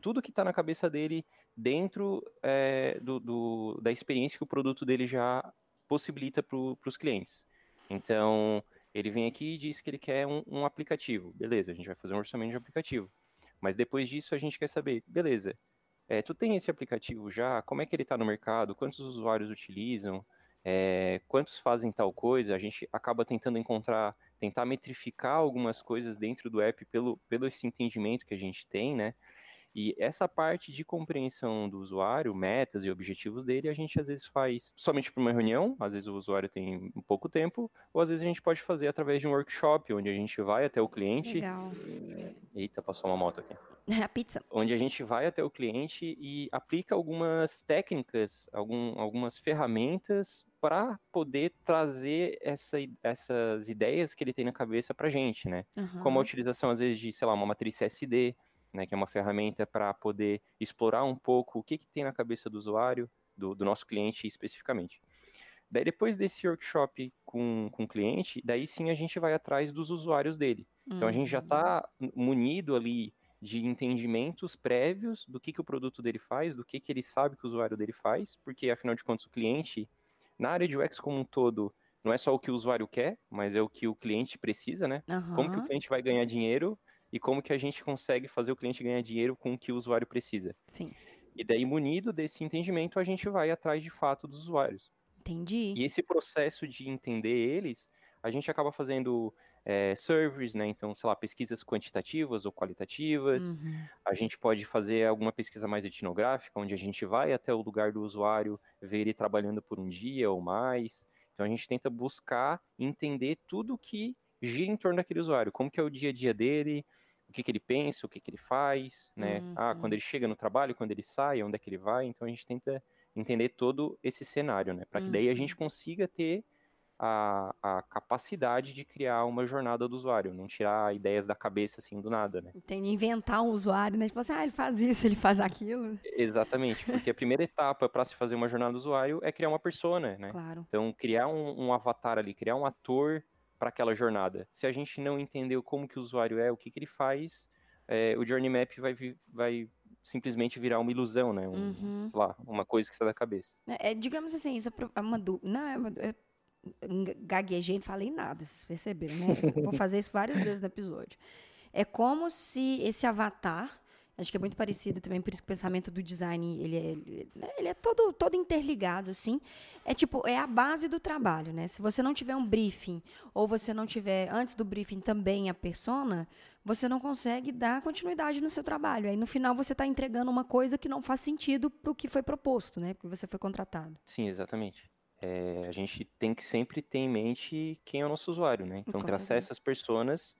tudo que está na cabeça dele dentro é, do, do, da experiência que o produto dele já possibilita para os clientes. Então, ele vem aqui e diz que ele quer um, um, aplicativo. Beleza, a gente vai fazer um orçamento de aplicativo. Mas depois disso a gente quer saber, beleza, é, tu tem esse aplicativo já? Como é que ele está no mercado? Quantos usuários utilizam? É, quantos fazem tal coisa? A gente acaba tentando encontrar, tentar metrificar algumas coisas dentro do app pelo, pelo esse entendimento que a gente tem, né? E essa parte de compreensão do usuário, metas e objetivos dele, a gente às vezes faz somente para uma reunião, às vezes o usuário tem um pouco tempo, ou às vezes a gente pode fazer através de um workshop, onde a gente vai até o cliente. Legal. Eita, passou uma moto aqui. A pizza. Onde a gente vai até o cliente e aplica algumas técnicas, algum, algumas ferramentas para poder trazer essa, essas ideias que ele tem na cabeça para a gente, né? Uhum. Como a utilização, às vezes, de, sei lá, uma matriz CSD, né, que é uma ferramenta para poder explorar um pouco o que, que tem na cabeça do usuário, do, do nosso cliente especificamente. Daí, depois desse workshop com, com o cliente, daí sim a gente vai atrás dos usuários dele. Uhum. Então, a gente já está uhum. munido ali de entendimentos prévios do que, que o produto dele faz, do que, que ele sabe que o usuário dele faz, porque, afinal de contas, o cliente, na área de UX como um todo, não é só o que o usuário quer, mas é o que o cliente precisa, né? Uhum. Como que o cliente vai ganhar dinheiro e como que a gente consegue fazer o cliente ganhar dinheiro com o que o usuário precisa. Sim. E daí, munido desse entendimento, a gente vai atrás de fato dos usuários. Entendi. E esse processo de entender eles, a gente acaba fazendo é, surveys, né? Então, sei lá, pesquisas quantitativas ou qualitativas. Uhum. A gente pode fazer alguma pesquisa mais etnográfica, onde a gente vai até o lugar do usuário, ver ele trabalhando por um dia ou mais. Então, a gente tenta buscar entender tudo que gira em torno daquele usuário, como que é o dia a dia dele, o que, que ele pensa, o que, que ele faz, né? Uhum. Ah, quando ele chega no trabalho, quando ele sai, onde é que ele vai. Então a gente tenta entender todo esse cenário, né? Para que daí a gente uhum. consiga ter a, a, capacidade de criar uma jornada do usuário, não tirar ideias da cabeça assim do nada, né? Tem inventar um usuário, né? Tipo assim, ah, ele faz isso, ele faz aquilo. Exatamente, porque a primeira etapa para se fazer uma jornada do usuário é criar uma persona, né? Claro. Então, criar um, um avatar ali, criar um ator para aquela jornada. Se a gente não entendeu como que o usuário é, o que, que ele faz, é, o Journey Map vai, vai simplesmente virar uma ilusão, né? Um, uhum. lá, uma coisa que está da cabeça. É, é, digamos assim, isso é uma dúvida. Não, é uma, é, gaguejei, não falei nada, vocês perceberam, né? Vou fazer isso várias vezes no episódio. É como se esse avatar Acho que é muito parecido também, por isso que o pensamento do design, ele é, ele, né, é todo, todo interligado, assim. É tipo, é a base do trabalho, né? Se você não tiver um briefing, ou você não tiver, antes do briefing, também a persona, você não consegue dar continuidade no seu trabalho. Aí, no final, você está entregando uma coisa que não faz sentido para o que foi proposto, né? Porque você foi contratado. Sim, exatamente. É, a gente tem que sempre ter em mente quem é o nosso usuário, né? Então, traçar essas personas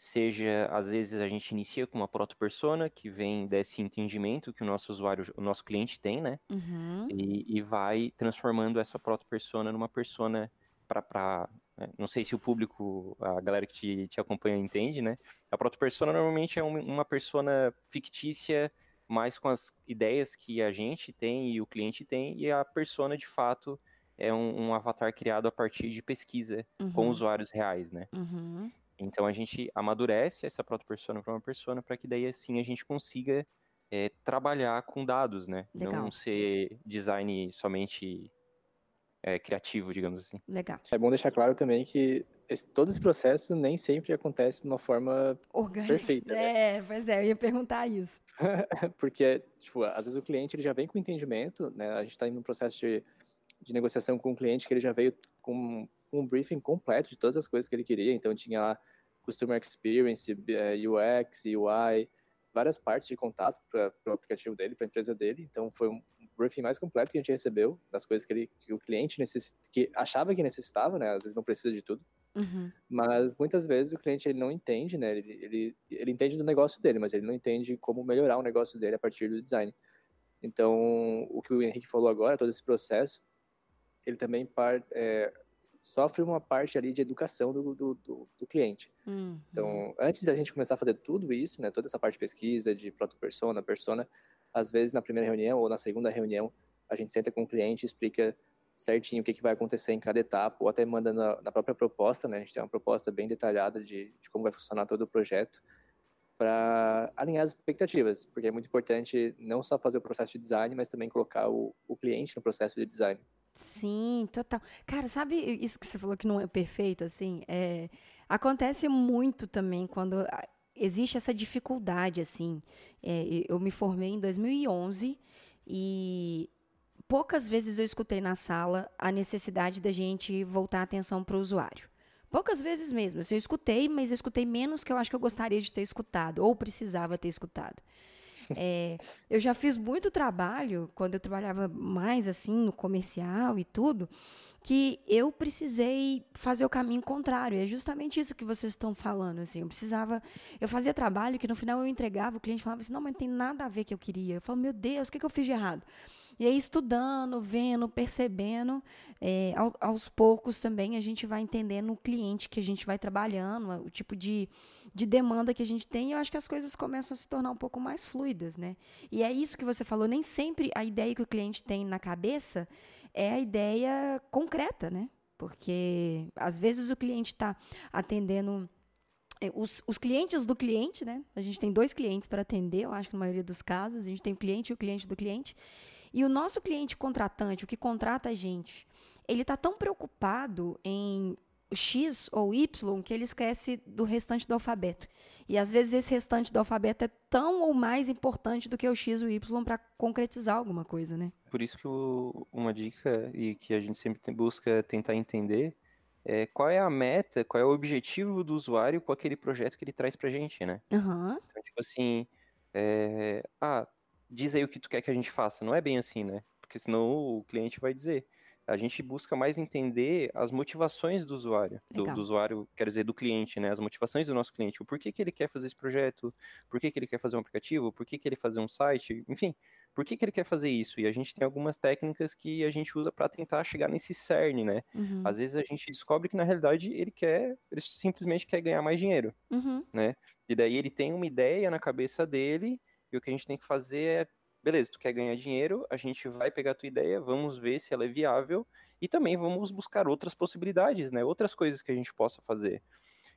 seja às vezes a gente inicia com uma proto-persona que vem desse entendimento que o nosso usuário, o nosso cliente tem, né? Uhum. E, e, vai transformando essa proto-persona numa persona para né? não sei se o público, a galera que te, te acompanha entende, né? A proto-persona normalmente é um, uma persona fictícia, mais com as ideias que a gente tem e o cliente tem, e a persona de fato é um, um avatar criado a partir de pesquisa uhum. com usuários reais, né? Uhum. Então a gente amadurece essa proto-persona para uma persona para que daí assim a gente consiga é, trabalhar com dados, né? Legal. Não ser design somente é, criativo, digamos assim. Legal. É bom deixar claro também que esse, todo esse processo nem sempre acontece de uma forma Orgânica. perfeita. Né? É, pois é, eu ia perguntar isso. Porque, tipo, às vezes o cliente ele já vem com entendimento, né? A gente está em um processo de, de negociação com o cliente que ele já veio com um briefing completo de todas as coisas que ele queria. Então tinha lá Customer Experience, UX, eh, UI, várias partes de contato para o aplicativo dele, para a empresa dele. Então foi um briefing mais completo que a gente recebeu das coisas que, ele, que o cliente necessit, que achava que necessitava, né? Às vezes não precisa de tudo. Uhum. Mas muitas vezes o cliente ele não entende, né? Ele, ele, ele entende do negócio dele, mas ele não entende como melhorar o negócio dele a partir do design. Então, o que o Henrique falou agora, todo esse processo, ele também part, é, sofre uma parte ali de educação do, do, do, do cliente. Uhum. Então, antes da gente começar a fazer tudo isso, né, toda essa parte de pesquisa, de proto-persona, persona, às vezes na primeira reunião ou na segunda reunião, a gente senta com o cliente e explica certinho o que, que vai acontecer em cada etapa, ou até manda na, na própria proposta, né, a gente tem uma proposta bem detalhada de, de como vai funcionar todo o projeto, para alinhar as expectativas, porque é muito importante não só fazer o processo de design, mas também colocar o, o cliente no processo de design. Sim, total. Cara, sabe isso que você falou que não é perfeito, assim? É, acontece muito também quando existe essa dificuldade, assim. É, eu me formei em 2011 e poucas vezes eu escutei na sala a necessidade da gente voltar a atenção para o usuário. Poucas vezes mesmo. Assim, eu escutei, mas eu escutei menos que eu acho que eu gostaria de ter escutado, ou precisava ter escutado. É, eu já fiz muito trabalho, quando eu trabalhava mais assim no comercial e tudo, que eu precisei fazer o caminho contrário. É justamente isso que vocês estão falando. Assim, eu precisava. Eu fazia trabalho que no final eu entregava, o cliente falava assim: não, mas não tem nada a ver que eu queria. Eu falo, meu Deus, o que, que eu fiz de errado? E aí, estudando, vendo, percebendo, é, ao, aos poucos também a gente vai entendendo o cliente que a gente vai trabalhando, o tipo de, de demanda que a gente tem, e eu acho que as coisas começam a se tornar um pouco mais fluidas, né? E é isso que você falou, nem sempre a ideia que o cliente tem na cabeça é a ideia concreta, né? Porque às vezes o cliente está atendendo é, os, os, clientes do cliente, né? A gente tem dois clientes para atender, eu acho que na maioria dos casos, a gente tem o cliente e o cliente do cliente. E o nosso cliente contratante, o que contrata a gente, ele está tão preocupado em X ou Y que ele esquece do restante do alfabeto. E às vezes esse restante do alfabeto é tão ou mais importante do que o X ou Y para concretizar alguma coisa, né? Por isso que o, uma dica e que a gente sempre busca tentar entender é qual é a meta, qual é o objetivo do usuário com aquele projeto que ele traz pra gente, né? Uhum. Então, tipo assim, é... ah, diz aí o que tu quer que a gente faça. Não é bem assim, né? Porque senão o cliente vai dizer a gente busca mais entender as motivações do usuário, do, do, usuário, quero dizer, do cliente, né? As motivações do nosso cliente, o porquê que ele quer fazer esse projeto, por que, que ele quer fazer um aplicativo, por que, que ele fazer um site, enfim, por que, que ele quer fazer isso? E a gente tem algumas técnicas que a gente usa para tentar chegar nesse cerne, né? Uhum. Às vezes a gente descobre que na realidade ele quer, ele simplesmente quer ganhar mais dinheiro, uhum. né? E daí ele tem uma ideia na cabeça dele e o que a gente tem que fazer é beleza, tu quer ganhar dinheiro, a gente vai pegar a tua ideia, vamos ver se ela é viável e também vamos buscar outras possibilidades, né? Outras coisas que a gente possa fazer.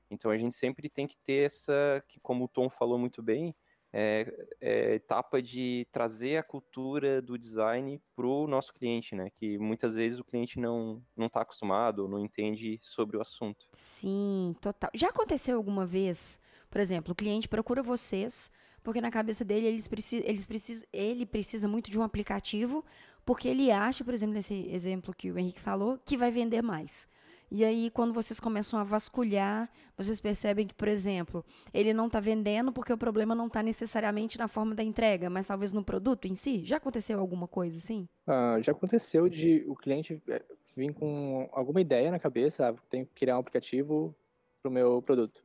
Então a gente sempre tem que ter essa, que como o Tom falou muito bem, é, é, etapa de trazer a cultura do design para o nosso cliente, né? Que muitas vezes o cliente não não está acostumado, não entende sobre o assunto. Sim, total. Já aconteceu alguma vez, por exemplo, o cliente procura vocês porque na cabeça dele eles eles precis, ele precisa muito de um aplicativo, porque ele acha, por exemplo, nesse exemplo que o Henrique falou, que vai vender mais. E aí, quando vocês começam a vasculhar, vocês percebem que, por exemplo, ele não está vendendo porque o problema não está necessariamente na forma da entrega, mas talvez no produto em si. Já aconteceu alguma coisa assim? Ah, já aconteceu de o cliente eh, vir com alguma ideia na cabeça, ah, tem que criar um aplicativo para o meu produto.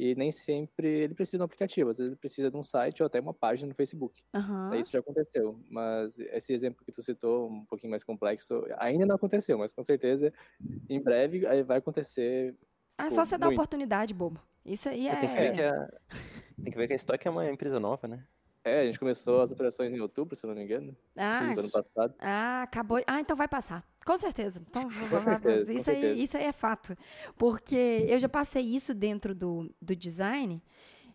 E nem sempre ele precisa de um aplicativo, às vezes ele precisa de um site ou até uma página no Facebook. Uhum. Isso já aconteceu, mas esse exemplo que tu citou, um pouquinho mais complexo, ainda não aconteceu, mas com certeza em breve vai acontecer. Ah, é só você dar oportunidade, bobo. Isso aí é. Tem que ver que a, tem que, ver que a Stock é uma empresa nova, né? É, a gente começou as operações em outubro, se não me engano. Ah, ano passado. Ah, acabou. Ah, então vai passar. Com certeza. Então, com certeza, isso, com aí, certeza. isso aí é fato. Porque eu já passei isso dentro do, do design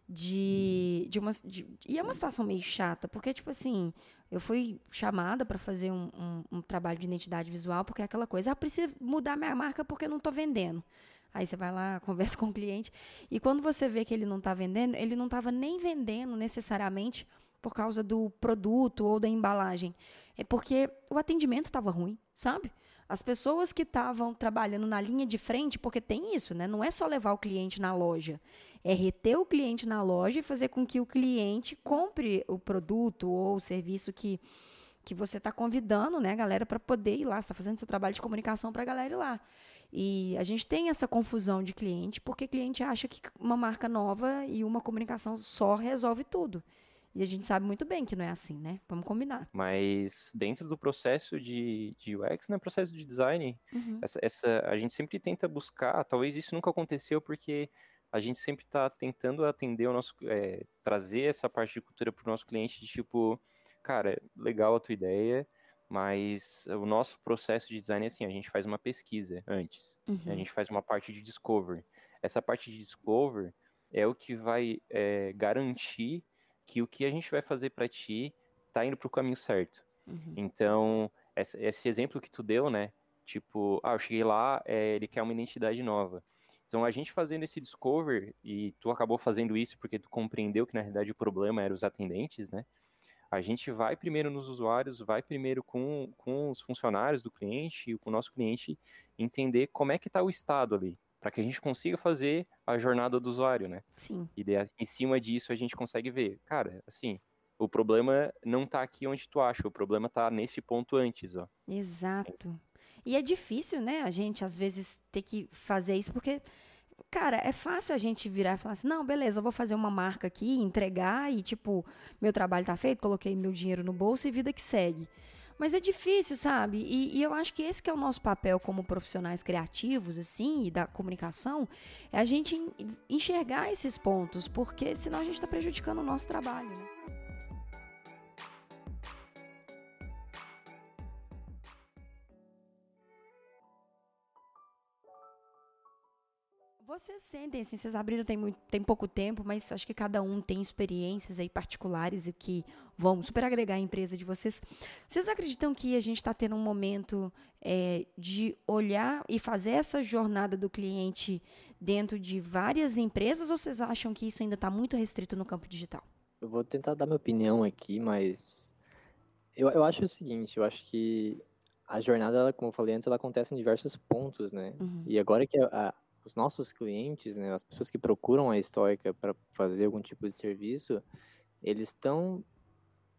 de, de uma. De, e é uma situação meio chata, porque, tipo assim, eu fui chamada para fazer um, um, um, trabalho de identidade visual, porque é aquela coisa, ah, preciso mudar minha marca porque eu não estou vendendo. Aí você vai lá, conversa com o cliente. E quando você vê que ele não está vendendo, ele não estava nem vendendo necessariamente por causa do produto ou da embalagem. É porque o atendimento estava ruim, sabe? As pessoas que estavam trabalhando na linha de frente, porque tem isso, né? Não é só levar o cliente na loja, é reter o cliente na loja e fazer com que o cliente compre o produto ou o serviço que, que você está convidando, né, galera, para poder ir lá. Você está fazendo seu trabalho de comunicação para a galera ir lá. E a gente tem essa confusão de cliente, porque cliente acha que uma marca nova e uma comunicação só resolve tudo. E a gente sabe muito bem que não é assim, né? Vamos combinar. Mas dentro do processo de, de UX, né, processo de design, uhum. essa, essa, a gente sempre tenta buscar, talvez isso nunca aconteceu porque a gente sempre está tentando atender o nosso, é, trazer essa parte de cultura para o nosso cliente de tipo, cara, legal a tua ideia, mas o nosso processo de design é assim, a gente faz uma pesquisa antes, uhum. a gente faz uma parte de discover. Essa parte de discover é o que vai é, garantir que o que a gente vai fazer para ti tá indo para o caminho certo. Uhum. Então, esse, esse exemplo que tu deu, né? Tipo, ah, eu cheguei lá, é, ele quer uma identidade nova. Então, a gente fazendo esse discover, e tu acabou fazendo isso porque tu compreendeu que, na realidade, o problema era os atendentes, né? A gente vai primeiro nos usuários, vai primeiro com, com os funcionários do cliente e com o nosso cliente entender como é que está o estado ali, para que a gente consiga fazer a jornada do usuário, né? Sim. E de, em cima disso a gente consegue ver, cara, assim, o problema não está aqui onde tu acha, o problema está nesse ponto antes, ó. Exato. E é difícil, né, a gente às vezes ter que fazer isso, porque, cara, é fácil a gente virar e falar assim: não, beleza, eu vou fazer uma marca aqui, entregar e, tipo, meu trabalho tá feito, coloquei meu dinheiro no bolso e vida que segue. Mas é difícil, sabe? E, e, eu acho que esse que é o nosso papel como profissionais criativos, assim, e da comunicação, é a gente enxergar esses pontos, porque senão a gente está prejudicando o nosso trabalho. Né? Vocês sentem, assim, vocês abriram tem, muito, tem pouco tempo, mas acho que cada um tem experiências aí particulares e que vão super agregar a empresa de vocês. Vocês acreditam que a gente está tendo um momento é, de olhar e fazer essa jornada do cliente dentro de várias empresas ou vocês acham que isso ainda está muito restrito no campo digital? Eu vou tentar dar minha opinião aqui, mas eu, eu acho o seguinte, eu acho que a jornada, como eu falei antes, ela acontece em diversos pontos, né? Uhum. E agora que a, os nossos clientes, né, as pessoas que procuram a Stoica para fazer algum tipo de serviço, eles estão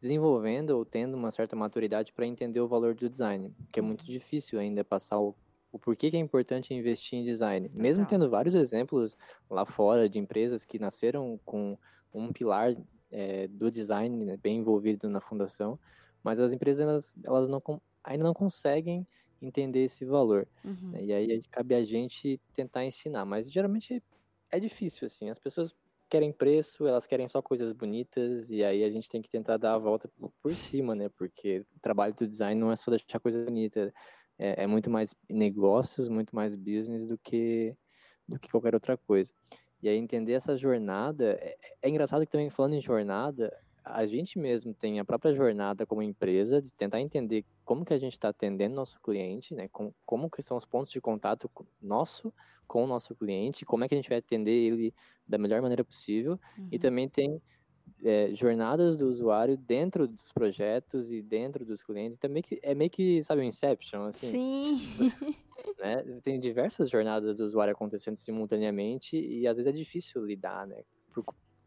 desenvolvendo ou tendo uma certa maturidade para entender o valor do design, que é muito uhum. difícil ainda passar o, o porquê que é importante investir em design. Mesmo tendo vários exemplos lá fora de empresas que nasceram com um pilar é, do design né, bem envolvido na fundação, mas as empresas elas, elas não, ainda não conseguem entender esse valor. Uhum. Né? E aí cabe a gente tentar ensinar, mas geralmente é difícil, assim, as pessoas querem preço, elas querem só coisas bonitas, e aí a gente tem que tentar dar a volta por cima, né, porque o trabalho do design não é só deixar coisa bonita, é, é muito mais negócios, muito mais business do que, do que qualquer outra coisa. E aí entender essa jornada, é, é engraçado que também falando em jornada, a gente mesmo tem a própria jornada como empresa de tentar entender como que a gente está atendendo nosso cliente, né? Com, como que são os pontos de contato nosso com o nosso cliente, como é que a gente vai atender ele da melhor maneira possível. Uhum. E também tem é, jornadas do usuário dentro dos projetos e dentro dos clientes. Também que é meio que, sabe, o Inception, assim. Sim. né? Tem diversas jornadas do usuário acontecendo simultaneamente e às vezes é difícil lidar, né? Por,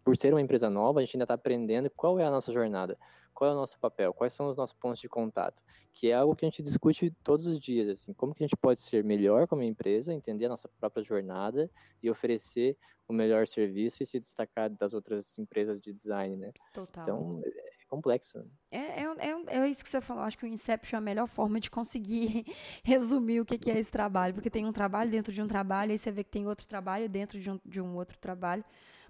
por ser uma empresa nova, a gente ainda está aprendendo qual é a nossa jornada, qual é o nosso papel, quais são os nossos pontos de contato, que é algo que a gente discute todos os dias, assim, como que a gente pode ser melhor como empresa, entender a nossa própria jornada e oferecer o melhor serviço e se destacar das outras empresas de design, né? Total. Então, é complexo. É, é, é, é isso que você falou, acho que o Inception é a melhor forma de conseguir resumir o que é esse trabalho, porque tem um trabalho dentro de um trabalho, aí você vê que tem outro trabalho dentro de um, de um outro trabalho,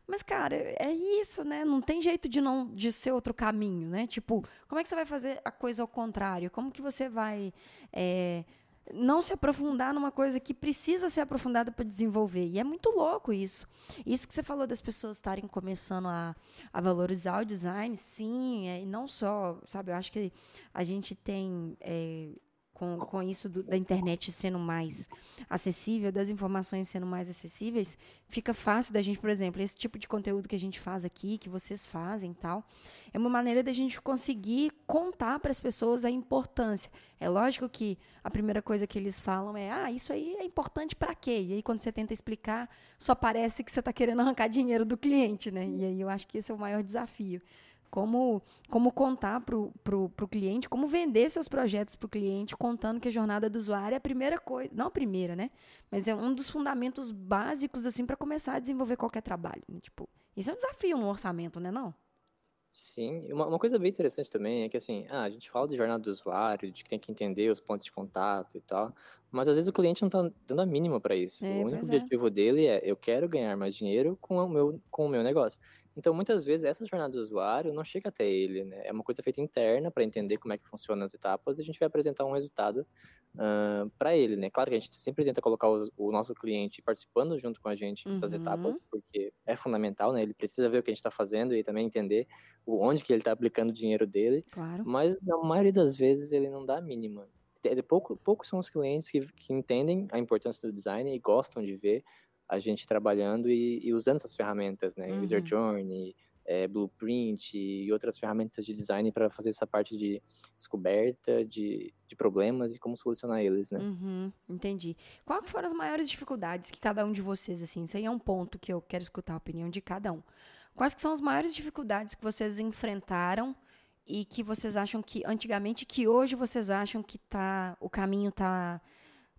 mas, cara, é isso, né? Não tem jeito de não de ser outro caminho, né? Tipo, como é que você vai fazer a coisa ao contrário? Como que você vai é, não se aprofundar numa coisa que precisa ser aprofundada para desenvolver? E é muito louco isso. Isso que você falou das pessoas estarem começando a, a valorizar o design, sim, é, e não só, sabe? Eu acho que a gente tem é, com, com isso do, da internet sendo mais acessível, das informações sendo mais acessíveis, fica fácil da gente, por exemplo, esse tipo de conteúdo que a gente faz aqui, que vocês fazem tal, é uma maneira da gente conseguir contar para as pessoas a importância. É lógico que a primeira coisa que eles falam é: ah, isso aí é importante para quê? E aí, quando você tenta explicar, só parece que você está querendo arrancar dinheiro do cliente, né? E aí eu acho que esse é o maior desafio como, como contar para o cliente, como vender seus projetos para o cliente, contando que a jornada do usuário é a primeira coisa, não a primeira, né? Mas é um dos fundamentos básicos assim para começar a desenvolver qualquer trabalho. Né? Tipo, isso é um desafio no orçamento, né, não? Sim, uma, uma coisa bem interessante também é que assim, ah, a gente fala de jornada do usuário, de que tem que entender os pontos de contato e tal, Mas às vezes o cliente não está dando a mínima para isso. É, o único é. objetivo dele é eu quero ganhar mais dinheiro com o meu, com o meu negócio. Então, muitas vezes, essa jornada do usuário não chega até ele, né? É uma coisa feita interna para entender como é que funcionam as etapas e a gente vai apresentar um resultado para ele, né? Claro que a gente sempre tenta colocar os- o nosso cliente participando junto com a gente das Uhum. etapas, porque é fundamental, né? Ele precisa ver o que a gente está fazendo e também entender onde que ele está aplicando o dinheiro dele. Claro. Mas na maioria das vezes ele não dá a mínima. Pouco, poucos são os clientes que, que entendem a importância do design e gostam de ver a gente trabalhando e, e usando essas ferramentas, né? User Uhum. Journey, é, Blueprint e outras ferramentas de design para fazer essa parte de descoberta de, de problemas e como solucionar eles, né? Uhum, entendi. Qual que foram as maiores dificuldades que cada um de vocês, assim, isso aí é um ponto que eu quero escutar a opinião de cada um. Quais que são as maiores dificuldades que vocês enfrentaram e que vocês acham que antigamente, que hoje vocês acham que tá, o caminho tá,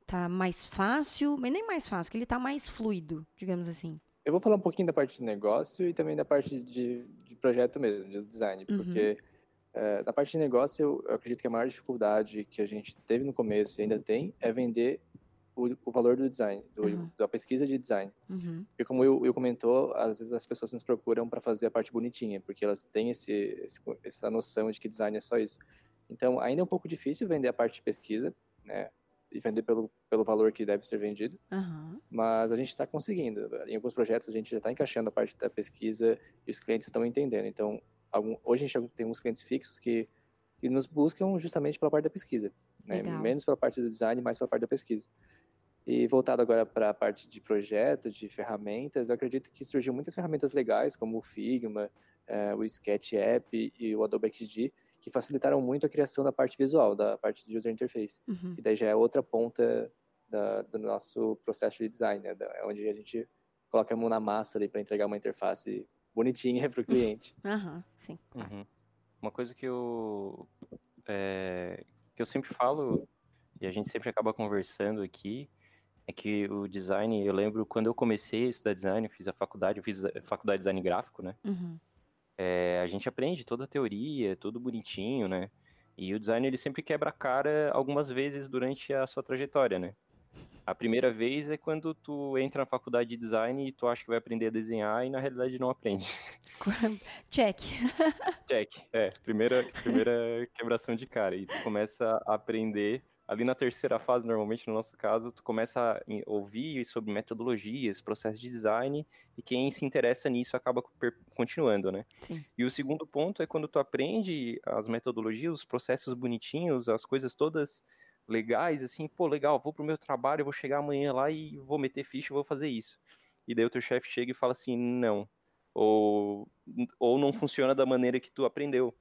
tá mais fácil, mas nem mais fácil, que ele tá mais fluido, digamos assim. Eu vou falar um pouquinho da parte de negócio e também da parte de, de projeto mesmo, de design, Uhum. porque eh, na parte de negócio eu, eu acredito que a maior dificuldade que a gente teve no começo e ainda tem é vender o, o valor do design, do- Uhum. da pesquisa de design. Uhum, E como o Will comentou, às vezes as pessoas nos procuram para fazer a parte bonitinha, porque elas têm esse, esse- essa noção de que design é só isso. Então, ainda é um pouco difícil vender a parte de pesquisa, né? E vender pelo, pelo valor que deve ser vendido, aham, mas a gente está conseguindo. Em alguns projetos a gente já está encaixando a parte da pesquisa e os clientes estão entendendo. Então, algum, hoje a gente tem uns clientes fixos que, que nos buscam justamente pela parte da pesquisa, né? Menos pela parte do design, mais pela parte da pesquisa. E voltado agora para a parte de projeto, de ferramentas, eu acredito que surgiu muitas ferramentas legais, como o Figma, eh, o Sketch App e o Adobe XD, que facilitaram muito a criação da parte visual, da parte de user interface. uhum. E daí já é outra ponta da- do nosso processo de design, né? É onde a gente coloca a mão na massa ali para entregar uma interface bonitinha para o cliente. Aham, sim. Uhum. Uma coisa que eu, é, que eu sempre falo, e a gente sempre acaba conversando aqui, é que o design, eu lembro quando eu comecei a estudar design, eu fiz a faculdade, eu fiz a faculdade de design gráfico, né? Uhum, É, a gente aprende toda a teoria, tudo bonitinho, né? E o design ele sempre quebra a cara algumas vezes durante a sua trajetória, né? A primeira vez é quando tu entra na faculdade de design e tu acha que vai aprender a desenhar e na realidade não aprende. Check. Check. É, primeira, primeira quebração de cara. E tu começa a aprender. Ali na terceira fase, normalmente, no nosso caso, tu começa a ouvir sobre metodologias, processos de design, e quem se interessa nisso acaba continuando, né? Sim. E o segundo ponto é quando tu aprende as metodologias, os processos bonitinhos, as coisas todas legais, assim, pô, legal, vou pro meu trabalho, vou chegar amanhã lá e vou meter ficha, vou fazer isso. E daí o teu chefe chega e fala assim, não. Ou, ou não funciona da maneira que tu aprendeu.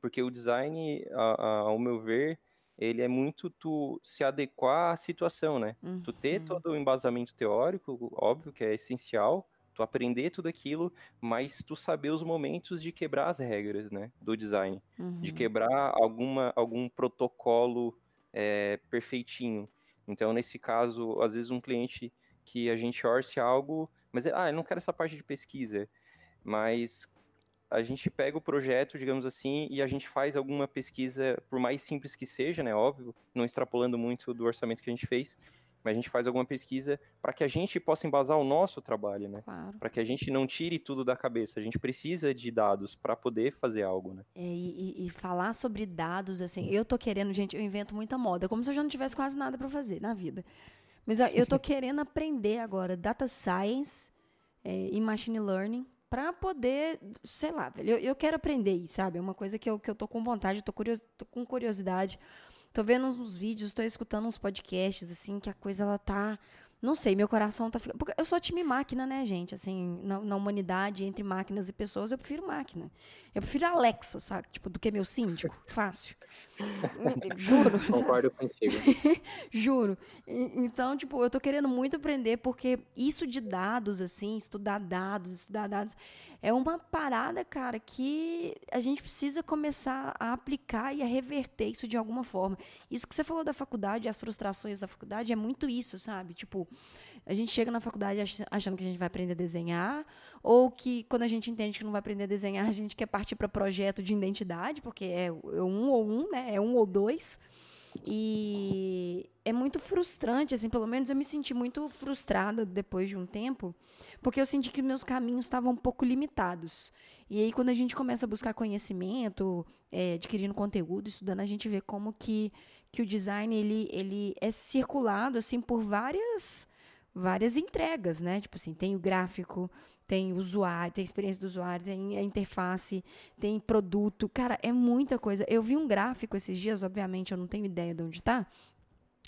Porque o design, ao meu ver, ele é muito tu se adequar à situação, né? Tu ter Uhum. todo o embasamento teórico, óbvio que é essencial, tu aprender tudo aquilo, mas tu saber os momentos de quebrar as regras, né, do design, de Uhum. quebrar alguma algum protocolo é, perfeitinho. Então, nesse caso, às vezes um cliente que a gente orce algo, mas ah, eu não quero essa parte de pesquisa, mas a gente pega o projeto, digamos assim, e a gente faz alguma pesquisa, por mais simples que seja, né, óbvio, não extrapolando muito do orçamento que a gente fez, mas a gente faz alguma pesquisa para que a gente possa embasar o nosso trabalho, né? Claro. Para que a gente não tire tudo da cabeça. A gente precisa de dados para poder fazer algo, né? É, e, e- falar sobre dados, assim, eu tô querendo, gente, eu invento muita moda, como se eu já não tivesse quase nada para fazer na vida. Mas ó, eu tô querendo aprender agora data science é, e machine learning para poder, sei lá, velho, eu, eu quero aprender sabe? É uma coisa que eu, que eu tô com vontade, tô, curios, tô com curiosidade. Tô vendo uns vídeos, tô escutando uns podcasts, assim, que a coisa, ela tá... Não sei, meu coração tá ficando... Porque eu sou time máquina, né, gente? Assim, na, na humanidade, entre máquinas e pessoas, eu prefiro máquina. Eu prefiro Alexa, sabe? Tipo, do que meu síndico. Fácil. Juro. sabe? Concordo contigo. Juro. Então, tipo, eu tô querendo muito aprender, porque isso de dados, assim, estudar dados, estudar dados, é uma parada, cara, que a gente precisa começar a aplicar e a reverter isso de alguma forma. Isso que você falou da faculdade, as frustrações da faculdade, é muito isso, sabe? Tipo, a gente chega na faculdade ach- achando que a gente vai aprender a desenhar, ou que quando a gente entende que não vai aprender a desenhar, a gente quer partir para projeto de identidade, porque é é um ou um, né? É um ou dois. E é muito frustrante, assim, pelo menos eu me senti muito frustrada depois de um tempo, porque eu senti que meus caminhos estavam um pouco limitados. E aí, quando a gente começa a buscar conhecimento, é, adquirindo conteúdo, estudando, a gente vê como que, que o design, ele, ele é circulado, assim, por várias várias entregas, né? Tipo assim, tem o gráfico, tem usuário, tem experiência do usuário, tem interface, tem produto. Cara, é muita coisa. Eu vi um gráfico esses dias, obviamente eu não tenho ideia de onde está,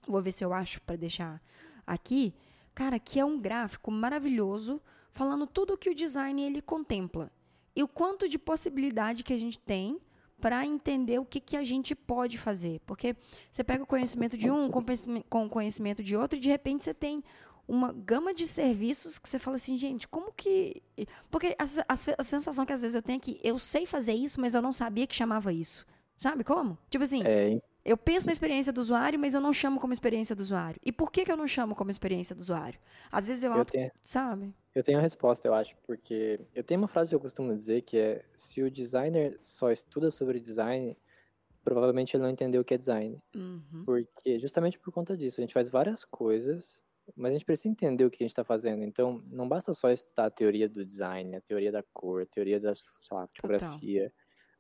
Vou ver se eu acho para deixar aqui. Cara, que é um gráfico maravilhoso falando tudo o que o design ele contempla e o quanto de possibilidade que a gente tem para entender o que, que a gente pode fazer. Porque você pega o conhecimento de um com o conhecimento de outro e de repente você tem uma gama de serviços que você fala assim, gente, como que. Porque a, a, a sensação que às vezes eu tenho é que eu sei fazer isso, mas eu não sabia que chamava isso. Sabe como? Tipo assim. É, eu penso na experiência do usuário, mas eu não chamo como experiência do usuário. E por que, que eu não chamo como experiência do usuário? Às vezes eu, eu tenho, sabe? Eu tenho a resposta, eu acho, porque eu tenho uma frase que eu costumo dizer que é: se o designer só estuda sobre design, provavelmente ele não entendeu o que é design. Uhum. Porque justamente por conta disso, a gente faz várias coisas, mas a gente precisa entender o que a gente está fazendo. Então, não basta só estudar a teoria do design, a teoria da cor, a teoria da lá, tipografia.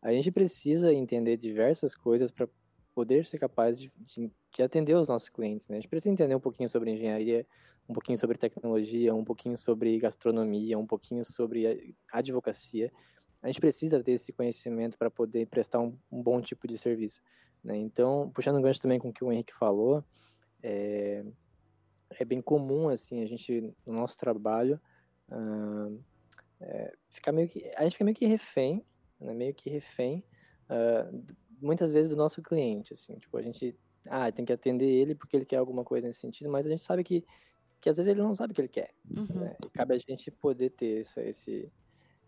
A gente precisa entender diversas coisas para poder ser capaz de, de, de, atender os nossos clientes. Né? A gente precisa entender um pouquinho sobre engenharia, um pouquinho sobre tecnologia, um pouquinho sobre gastronomia, um pouquinho sobre advocacia. A gente precisa ter esse conhecimento para poder prestar um, um, bom tipo de serviço. Né? Então, puxando um gancho também com o que o Henrique falou, é, é bem comum assim a gente no nosso trabalho uh, é, ficar meio que a gente fica meio que refém, né? meio que refém uh, muitas vezes do nosso cliente, assim, tipo, a gente, ah, tem que atender ele porque ele quer alguma coisa nesse sentido, mas a gente sabe que, que às vezes ele não sabe o que ele quer, uhum. né? E cabe a gente poder ter essa, esse,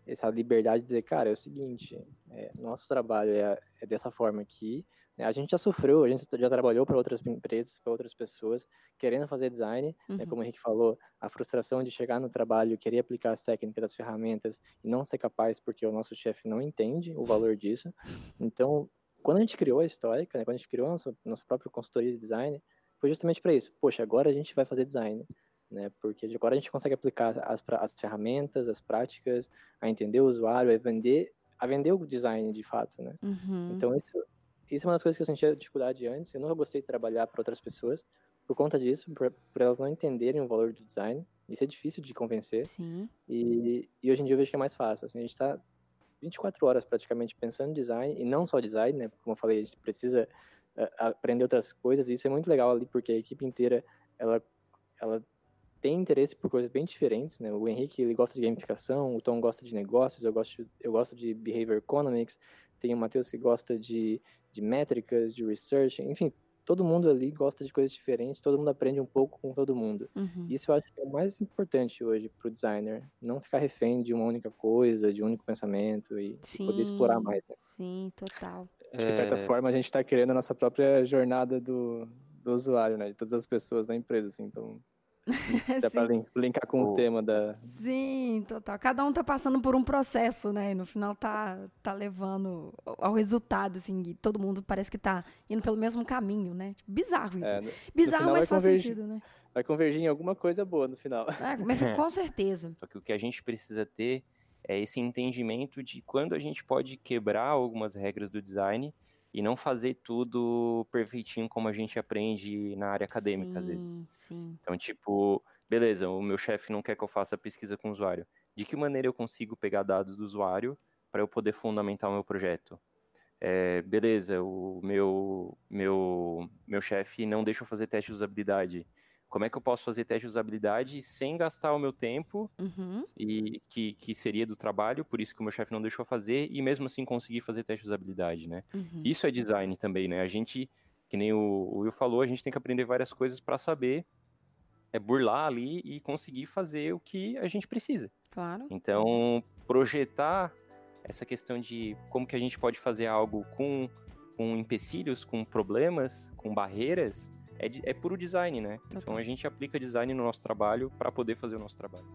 essa liberdade de dizer, cara, é o seguinte, é, nosso trabalho é, é dessa forma aqui? A gente já sofreu, a gente já trabalhou para outras empresas, para outras pessoas, querendo fazer design, né? uhum. né? como o Henrique falou, a frustração de chegar no trabalho, querer aplicar as técnicas, as ferramentas, e não ser capaz porque o nosso chefe não entende o valor disso, então quando a gente criou a Histórica, né, quando a gente criou a nossa, nossa própria consultoria de design, foi justamente para isso. Poxa, agora a gente vai fazer design, né? Porque agora a gente consegue aplicar as, as ferramentas, as práticas, a entender o usuário, a vender, a vender o design de fato, né? Uhum. Então isso, isso é uma das coisas que eu sentia dificuldade antes. Eu nunca gostei de trabalhar para outras pessoas por conta disso, por, por, elas não entenderem o valor do design. Isso é difícil de convencer. Sim. E, e hoje em dia eu vejo que é mais fácil. Assim, a gente está 24 horas praticamente pensando em design, e não só design, né? Como eu falei, a gente precisa uh, aprender outras coisas, e isso é muito legal ali, porque a equipe inteira, ela, ela tem interesse por coisas bem diferentes, né? O Henrique, ele gosta de gamificação, o Tom gosta de negócios, eu gosto, eu gosto de behavior economics, tem o Matheus que gosta de, de métricas, de research, enfim, todo mundo ali gosta de coisas diferentes, todo mundo aprende um pouco com todo mundo. Uhum. Isso eu acho que é o mais importante hoje para o designer, não ficar refém de uma única coisa, de um único pensamento e, e poder explorar mais. Né? Sim, total. Acho que, de certa é... forma, a gente está criando a nossa própria jornada do, do usuário, né? De todas as pessoas da empresa, assim, então Dá pra linkar com o... o tema da. Sim, total. Cada um tá passando por um processo, né? E no final tá, tá levando ao resultado, assim. todo mundo parece que tá indo pelo mesmo caminho, né? Tipo, bizarro isso. É, no, bizarro, no mas faz convergir, sentido, né? Vai convergir em alguma coisa boa no final. É, mas com certeza. Só que o que a gente precisa ter é esse entendimento de quando a gente pode quebrar algumas regras do design e não fazer tudo perfeitinho como a gente aprende na área acadêmica sim, às vezes. Sim. Então, tipo, beleza, o meu chefe não quer que eu faça pesquisa com o usuário. De que maneira eu consigo pegar dados do usuário para eu poder fundamentar o meu projeto? É, beleza, o meu meu meu chefe não deixa eu fazer teste de usabilidade como é que eu posso fazer teste de usabilidade sem gastar o meu tempo uhum. e que, que seria do trabalho, por isso que o meu chefe não deixou fazer, e mesmo assim conseguir fazer teste de usabilidade, né? Uhum. Isso é design também, né? A gente, que nem o, o Will falou, a gente tem que aprender várias coisas para saber é burlar ali e conseguir fazer o que a gente precisa. Claro. Então, projetar essa questão de como que a gente pode fazer algo com, com empecilhos, com problemas, com barreiras, é, é puro design, né? Então a gente aplica design no nosso trabalho para poder fazer o nosso trabalho.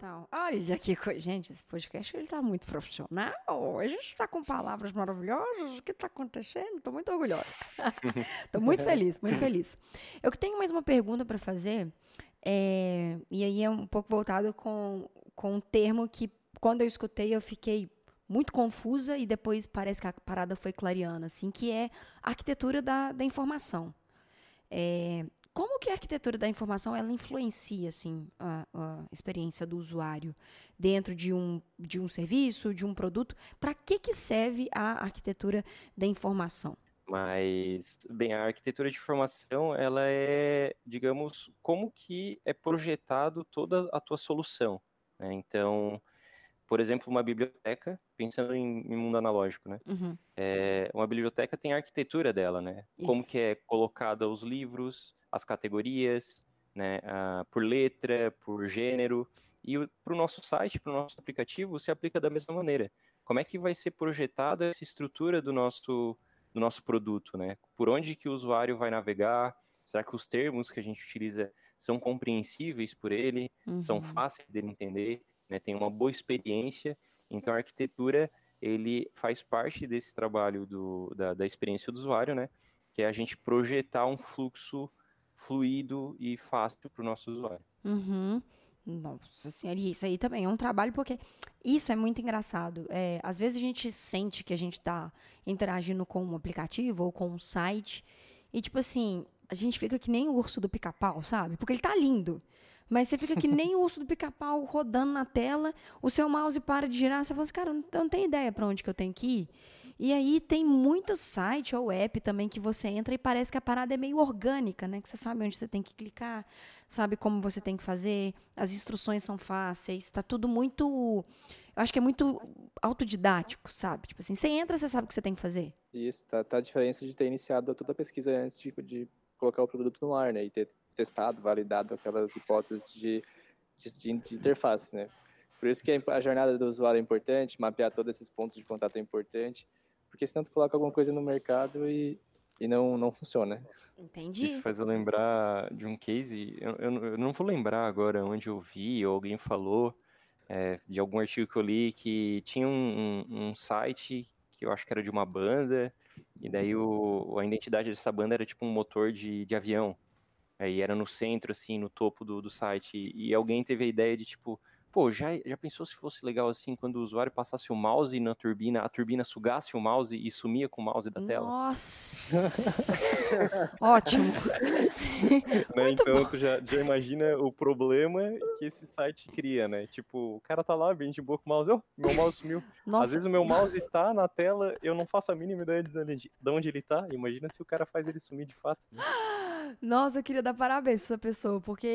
Então, olha que coisa. Gente, esse podcast ele tá muito profissional. A gente tá com palavras maravilhosas. O que tá acontecendo? Tô muito orgulhosa. Tô muito feliz, muito feliz. Eu tenho mais uma pergunta para fazer. É, e aí é um pouco voltado com, com um termo que, quando eu escutei, eu fiquei muito confusa e depois parece que a parada foi clareando, assim, que é a arquitetura da, da informação. É, como que a arquitetura da informação ela influencia assim a, a experiência do usuário dentro de um, de um serviço, de um produto? Para que, que serve a arquitetura da informação? Mas, bem, a arquitetura de informação, ela é, digamos, como que é projetado toda a tua solução. Né? Então, por exemplo, uma biblioteca, pensando em, em mundo analógico, né? Uhum. É, uma biblioteca tem a arquitetura dela, né? Isso. Como que é colocada os livros, as categorias, né, uh, por letra, por gênero. E para o nosso site, para o nosso aplicativo, se aplica da mesma maneira. Como é que vai ser projetada essa estrutura do nosso, do nosso produto? Né? Por onde que o usuário vai navegar? Será que os termos que a gente utiliza são compreensíveis por ele? Uhum. São fáceis dele entender? Né? Tem uma boa experiência? Então, a arquitetura ele faz parte desse trabalho do, da, da experiência do usuário, né? que é a gente projetar um fluxo fluido e fácil para o nosso usuário. Uhum. Nossa senhora, e isso aí também é um trabalho, porque isso é muito engraçado. É, às vezes a gente sente que a gente está interagindo com um aplicativo ou com um site, e tipo assim, a gente fica que nem o urso do pica-pau, sabe? Porque ele tá lindo. Mas você fica que nem o urso do pica-pau rodando na tela, o seu mouse para de girar, você fala assim, cara, eu não tenho ideia para onde que eu tenho que ir. E aí tem muitos sites ou app também que você entra e parece que a parada é meio orgânica, né? Que você sabe onde você tem que clicar, sabe como você tem que fazer, as instruções são fáceis, está tudo muito. Eu acho que é muito autodidático, sabe? Tipo assim, você entra, você sabe o que você tem que fazer. Isso, tá, tá a diferença de ter iniciado toda a pesquisa antes de, de colocar o produto no ar, né? E ter testado, validado aquelas hipóteses de, de, de interface, né? Por isso que a jornada do usuário é importante, mapear todos esses pontos de contato é importante porque senão tu coloca alguma coisa no mercado e, e não, não funciona. Entendi. Isso faz eu lembrar de um case, eu, eu, eu não vou lembrar agora onde eu vi, ou alguém falou, é, de algum artigo que eu li, que tinha um, um, um, site que eu acho que era de uma banda, e daí o, a identidade dessa banda era tipo um motor de, de avião. Aí era no centro, assim, no topo do, do site, e alguém teve a ideia de, tipo, Pô, já, já pensou se fosse legal assim quando o usuário passasse o mouse na turbina, a turbina sugasse o mouse e sumia com o mouse da tela? Nossa! Ótimo! né? Então, tu já, já imagina o problema que esse site cria, né? Tipo, o cara tá lá, bem de boa com o mouse, oh, meu mouse sumiu. Nossa. Às vezes o meu mouse tá na tela, eu não faço a mínima ideia de onde, de onde ele tá. Imagina se o cara faz ele sumir de fato. Né? Nossa, eu queria dar parabéns pra essa pessoa, porque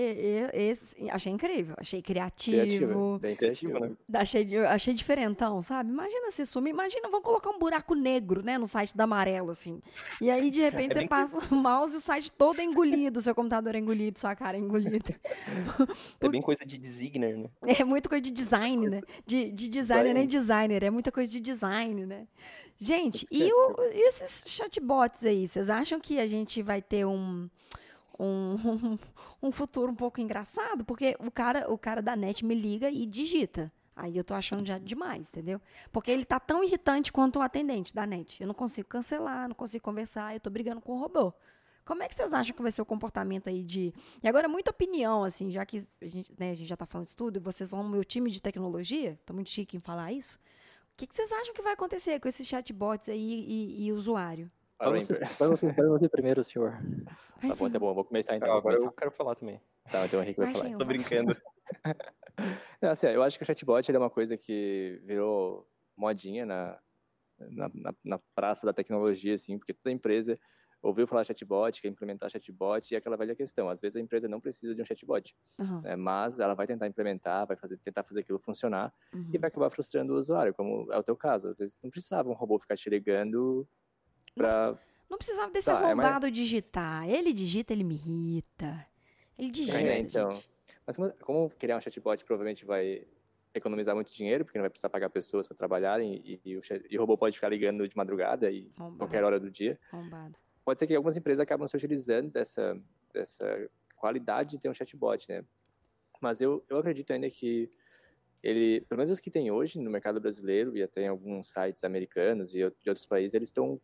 esse, achei incrível, achei criativo. Criativo, bem criativo, né? Achei, achei diferentão, sabe? Imagina se sumir, imagina, vamos colocar um buraco negro, né, no site da Amarelo, assim. E aí, de repente, é você passa o mouse e o site todo é engolido, seu computador é engolido, sua cara é engolida. É bem coisa de designer, né? É muito coisa de design, né? De, de designer, nem designer, é muita coisa de design, né? Gente, e, o, e esses chatbots aí? Vocês acham que a gente vai ter um, um, um, futuro um pouco engraçado? Porque o cara, o cara da net me liga e digita. Aí eu tô achando já demais, entendeu? Porque ele tá tão irritante quanto o atendente da net. Eu não consigo cancelar, não consigo conversar, eu tô brigando com o robô. Como é que vocês acham que vai ser o comportamento aí de. E agora, muita opinião, assim, já que a gente, né, a gente já tá falando de tudo, vocês são o meu time de tecnologia, tô muito chique em falar isso. O que, que, vocês acham que vai acontecer com esses chatbots aí e, e usuário? Para você, para você primeiro, senhor. Vai tá bom, tá bom. Vou começar então. Não, agora eu quero falar também. Tá, então o Henrique vai falar. Tô brincando. Não, assim, eu acho que o chatbot é uma coisa que virou modinha na, na, na, na praça da tecnologia, assim, porque toda empresa ouviu falar chatbot, quer implementar chatbot, e é aquela velha questão. Às vezes a empresa não precisa de um chatbot, uhum. né, mas ela vai tentar implementar, vai fazer, tentar fazer aquilo funcionar uhum. e vai acabar frustrando o usuário, como é o teu caso. Às vezes não precisava um robô ficar te ligando para... Não, precisava desse tá, arrombado é, mas... digitar. Ele digita, ele me irrita. Ele digita, é, então. Gente. Mas como, como criar um chatbot provavelmente vai economizar muito dinheiro, porque não vai precisar pagar pessoas para trabalharem e, e, o, e, o, robô pode ficar ligando de madrugada e qualquer hora do dia. Bombado pode ser que algumas empresas acabam se utilizando dessa, dessa qualidade de ter um chatbot, né? Mas eu, eu acredito ainda que ele, pelo menos os que tem hoje no mercado brasileiro e até em alguns sites americanos e de outros países, eles estão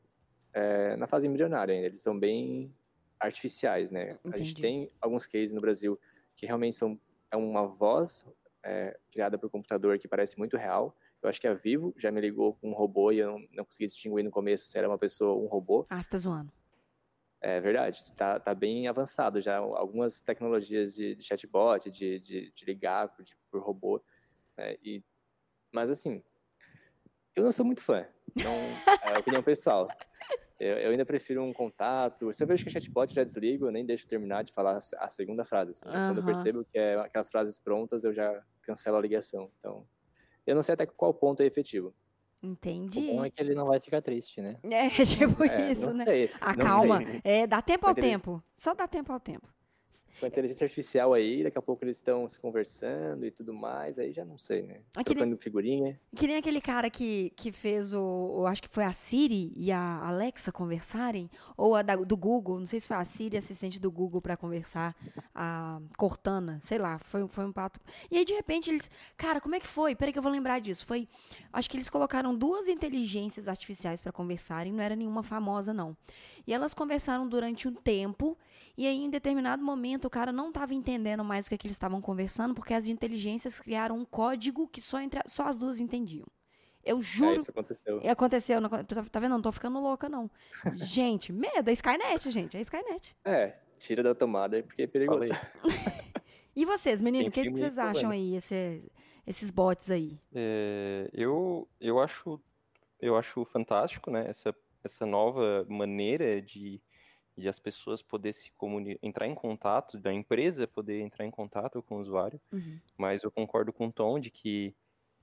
é, na fase embrionária ainda. Eles são bem artificiais, né? Entendi. A gente tem alguns cases no Brasil que realmente são é uma voz é, criada por computador que parece muito real. Eu acho que a Vivo já me ligou com um robô e eu não, não consegui distinguir no começo se era uma pessoa ou um robô. Ah, você tá zoando. É verdade, tá, tá bem avançado já. Algumas tecnologias de, de chatbot, de, de, de ligar por, de, por robô. Né? E, mas assim, eu não sou muito fã. Então, é a opinião pessoal. Eu, eu, ainda prefiro um contato. Se eu vejo que é chatbot, eu já desligo, eu nem deixo terminar de falar a segunda frase. Assim. Quando eu percebo que é aquelas frases prontas, eu já cancelo a ligação. Então, eu não sei até qual ponto é efetivo. Entendi. O bom é que ele não vai ficar triste, né? É, tipo É, isso, não né? sei, Ah, não calma. sei. É, dá tempo ao Vai tempo. Só dá tempo ao tempo. Com a inteligência artificial aí, daqui a pouco eles estão se conversando e tudo mais, aí já não sei, né? Ah, nem- Trocando figurinha. Que nem aquele cara que, que fez o, Acho que foi a Siri e a Alexa conversarem. Ou a da- do Google. Não sei se foi a Siri, assistente do Google, pra conversar. A Cortana. Sei lá. Foi, foi um pato. E aí, de repente, eles. Cara, como é que foi? Peraí que eu vou lembrar disso. Foi. Acho que eles colocaram duas inteligências artificiais pra conversarem. Não era nenhuma famosa, não. E elas conversaram durante um tempo. E aí, em determinado momento, o cara não estava entendendo mais o que, é que eles estavam conversando, porque as inteligências criaram um código que só, entre, só as duas entendiam. Eu É, juro. isso aconteceu. E aconteceu, não, tá, tá vendo? Não tô ficando louca, não. gente, medo, é Skynet, gente, é Skynet. É, tira da tomada porque é perigoso. E vocês, menino, o que, que filme vocês e acham problema. aí, esse- esses bots aí? É, eu, eu, acho, eu acho fantástico, né? Essa, essa nova maneira de, de as pessoas poder se comunicar, entrar em contato, da empresa poder entrar em contato com o usuário. Uhum. Mas eu concordo com o Tom de que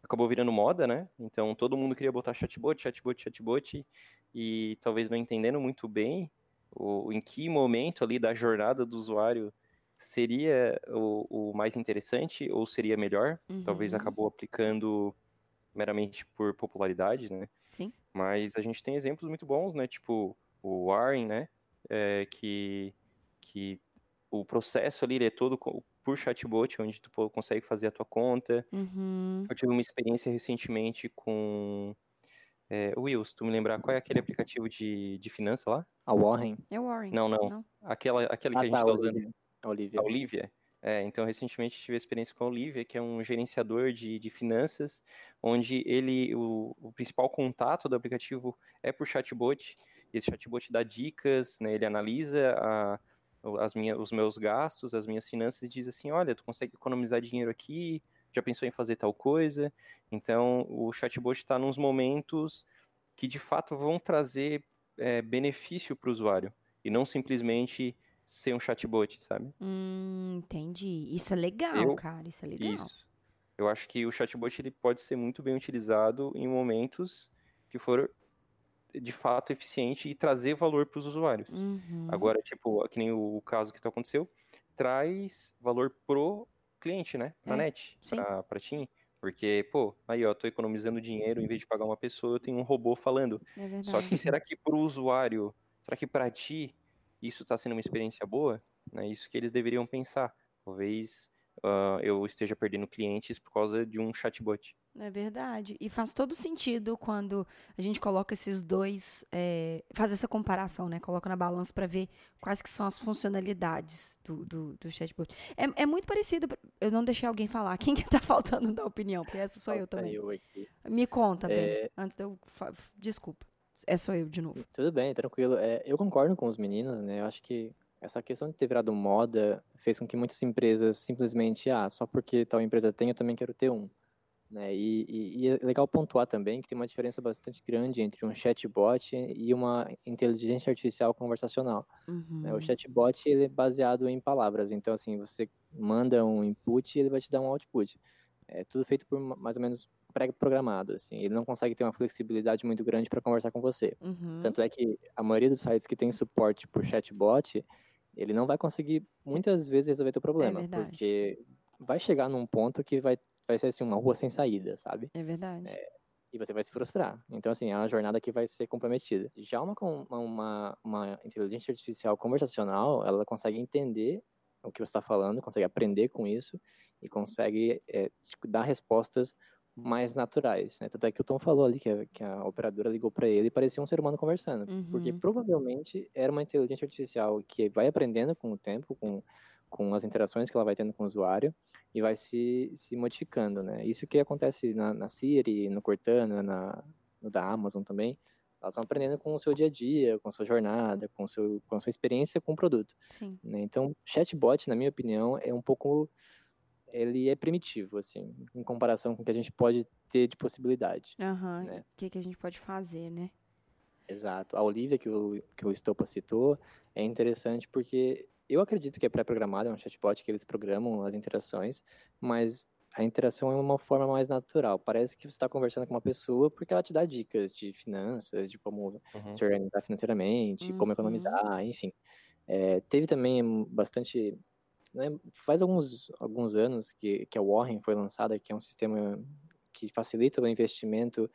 acabou virando moda, né? Então todo mundo queria botar chatbot, chatbot, chatbot, e talvez não entendendo muito bem o, em que momento ali da jornada do usuário seria o, o mais interessante ou seria melhor. Talvez Uhum. acabou aplicando meramente por popularidade, né? Mas a gente tem exemplos muito bons, né? Tipo o Warren, né? É, que, que o processo ali é todo por chatbot, onde tu consegue fazer a tua conta. Uhum. Eu tive uma experiência recentemente com é, Will, se tu me lembrar, qual é aquele aplicativo de, de finança lá? A Warren. É o Warren. Não, não. Não? Aquela, aquele que Ah, a gente tá, tá a usando. A Olivia. A Olivia. É, então, recentemente tive a experiência com a Olivia, que é um gerenciador de, de finanças, onde ele, o, o principal contato do aplicativo é por chatbot. Esse chatbot dá dicas, né, ele analisa a, as minha, os meus gastos, as minhas finanças e diz assim, olha, tu consegue economizar dinheiro aqui, já pensou em fazer tal coisa? Então, o chatbot está nos momentos que de fato vão trazer é, benefício para o usuário e não simplesmente ser um chatbot, sabe? Hum, entendi. Isso é legal, Eu- cara. Isso é legal. Isso. Eu acho que o chatbot ele pode ser muito bem utilizado em momentos que for de fato eficiente e trazer valor para os usuários. Uhum. Agora, tipo, que nem o caso que tu aconteceu, traz valor pro cliente, né? Pra É, net, sim. pra, pra ti. Porque, pô, aí ó, tô economizando dinheiro, em vez de pagar uma pessoa, eu tenho um robô falando. É. Só que será que pro usuário, será que pra ti isso tá sendo uma experiência boa? É isso que eles deveriam pensar. Talvez ah, eu esteja perdendo clientes por causa de um chatbot. É verdade. E faz todo sentido quando a gente coloca esses dois, é, faz essa comparação, né? Coloca na balança para ver quais que são as funcionalidades do, do, do chatbot. É, é muito parecido. Eu não deixei alguém falar. Quem que tá faltando dar opinião? Porque essa sou eu também. eu. Me conta. É. Antes de eu. Desculpa. É só eu de novo. Tudo bem, tranquilo. É, eu concordo com os meninos, né? Eu acho que essa questão de ter virado moda fez com que muitas empresas simplesmente, ah, só porque tal empresa tem, eu também quero ter um. Né? E, e- e é legal pontuar também que tem uma diferença bastante grande entre um chatbot e uma inteligência artificial conversacional. Uhum. né? O chatbot ele é baseado em palavras, então assim, você manda um input e ele vai te dar um output. É tudo feito por ma- mais ou menos pré-programado, assim. Ele não consegue ter uma flexibilidade muito grande para conversar com você. Uhum. Tanto é que a maioria dos sites que tem suporte por chatbot, ele não vai conseguir muitas vezes resolver teu problema, verdade. porque vai chegar num ponto que vai, vai ser assim uma rua sem saída, sabe? É verdade. E você vai se frustrar. Então assim, é uma jornada que vai ser comprometida. Já uma uma, uma inteligência artificial conversacional, ela consegue entender o que você está falando, consegue aprender com isso e consegue é, dar respostas mais naturais, né? Tanto é que o Tom falou ali que a, que a operadora ligou para ele e parecia um ser humano conversando, uhum. porque provavelmente era uma inteligência artificial que vai aprendendo com o tempo, com, com as interações que ela vai tendo com o usuário e vai se, se modificando, né? Isso que acontece na, na Siri, no Cortana, na, no da Amazon também, elas vão aprendendo com o seu dia a dia, com a sua jornada, com, seu, com a sua experiência com o produto. Né? Então, chatbot, na minha opinião, é um pouco ele é primitivo, assim, em comparação com o que a gente pode ter de possibilidade. Aham, né? o que, que a gente pode fazer, né? Exato. A Olivia, que o, que o Estopa citou, é interessante porque eu acredito que é pré-programado, é um chatbot que eles programam as interações, mas a interação é uma forma mais natural. Parece que você está conversando com uma pessoa porque ela te dá dicas de finanças, de como uhum. se organizar financeiramente, uhum. como economizar, enfim. É, teve também bastante né, faz alguns, alguns anos que, que a Warren foi lançada, que é um sistema que facilita o investimento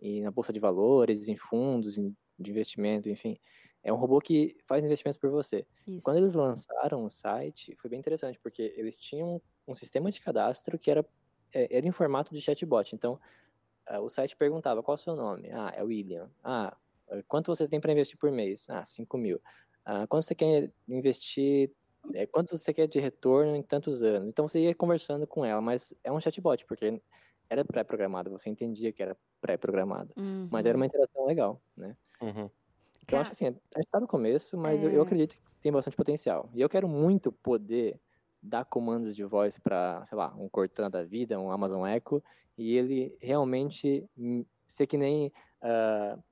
e na bolsa de valores, em fundos de investimento, enfim. É um robô que faz investimentos por você. Isso. Quando eles lançaram o site, foi bem interessante, porque eles tinham um sistema de cadastro que era, é, era em formato de chatbot. Então, uh, o site perguntava qual é o seu nome. Ah, é William. Ah, quanto você tem para investir por mês? Ah, 5 mil. Ah, quanto você quer investir é, quanto você quer de retorno em tantos anos. Então você ia conversando com ela, mas é um chatbot, porque era pré-programado, você entendia que era pré-programado. Uhum. Mas era uma uhum. interação legal, né? Uhum. Então, acho assim, a gente tá no começo, mas é... eu, eu, é. acredito que tem bastante potencial. E eu quero muito poder dar comandos de voz para, sei lá, um Cortana da vida, um Amazon Echo, e ele realmente ser que nem uh,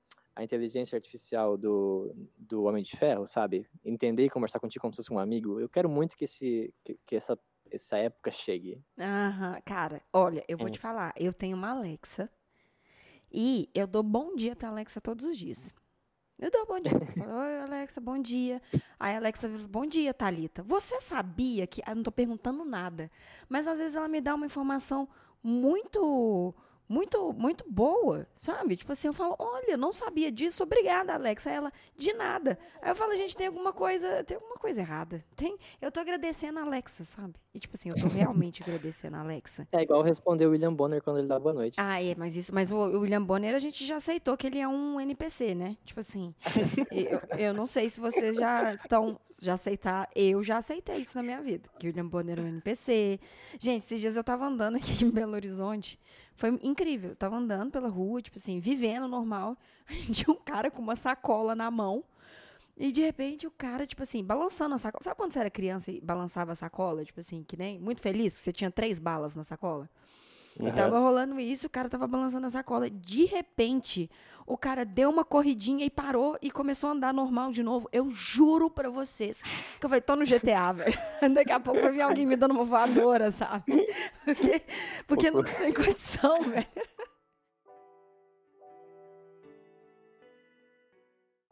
a inteligência artificial do, do Homem de Ferro, sabe? Entender e conversar contigo como se fosse um amigo. Eu quero muito que, esse, que, que essa, essa época chegue. Aham, cara, olha, eu vou é. te falar, eu tenho uma Alexa e eu dou bom dia pra Alexa todos os dias. Eu dou bom dia. Oi, Alexa, bom dia. Aí a Alexa, bom dia, Talita. Você sabia que. Eu não tô perguntando nada, mas às vezes ela me dá uma informação muito muito, muito boa, sabe? Tipo assim, eu falo, olha, não sabia disso, obrigada, Alexa. Ela, de nada. Aí eu falo, gente, tem alguma coisa, tem alguma coisa errada. Tem, eu tô agradecendo a Alexa, sabe? E tipo assim, eu tô realmente agradecendo a Alexa. É igual responder o William Bonner quando ele dá boa noite. Ah, é, mas isso, mas o, o William Bonner a gente já aceitou que ele é um NPC, né? Tipo assim, eu, eu não sei se vocês já estão, já aceitar, eu já aceitei isso na minha vida, que o William Bonner é um NPC. Gente, esses dias eu tava andando aqui em Belo Horizonte, foi incrível. Eu tava andando pela rua, tipo assim, vivendo normal. Tinha um cara com uma sacola na mão. E de repente o cara, tipo assim, balançando a sacola. Sabe quando você era criança e balançava a sacola? Tipo assim, que nem. Muito feliz, porque você tinha três balas na sacola? Uhum. E tava rolando isso, o cara tava balançando a sacola. De repente, o cara deu uma corridinha e parou e começou a andar normal de novo. Eu juro pra vocês que eu falei, tô no GTA, velho. Daqui a pouco vai vir alguém me dando uma voadora, sabe? Porque, porque não tem condição, velho.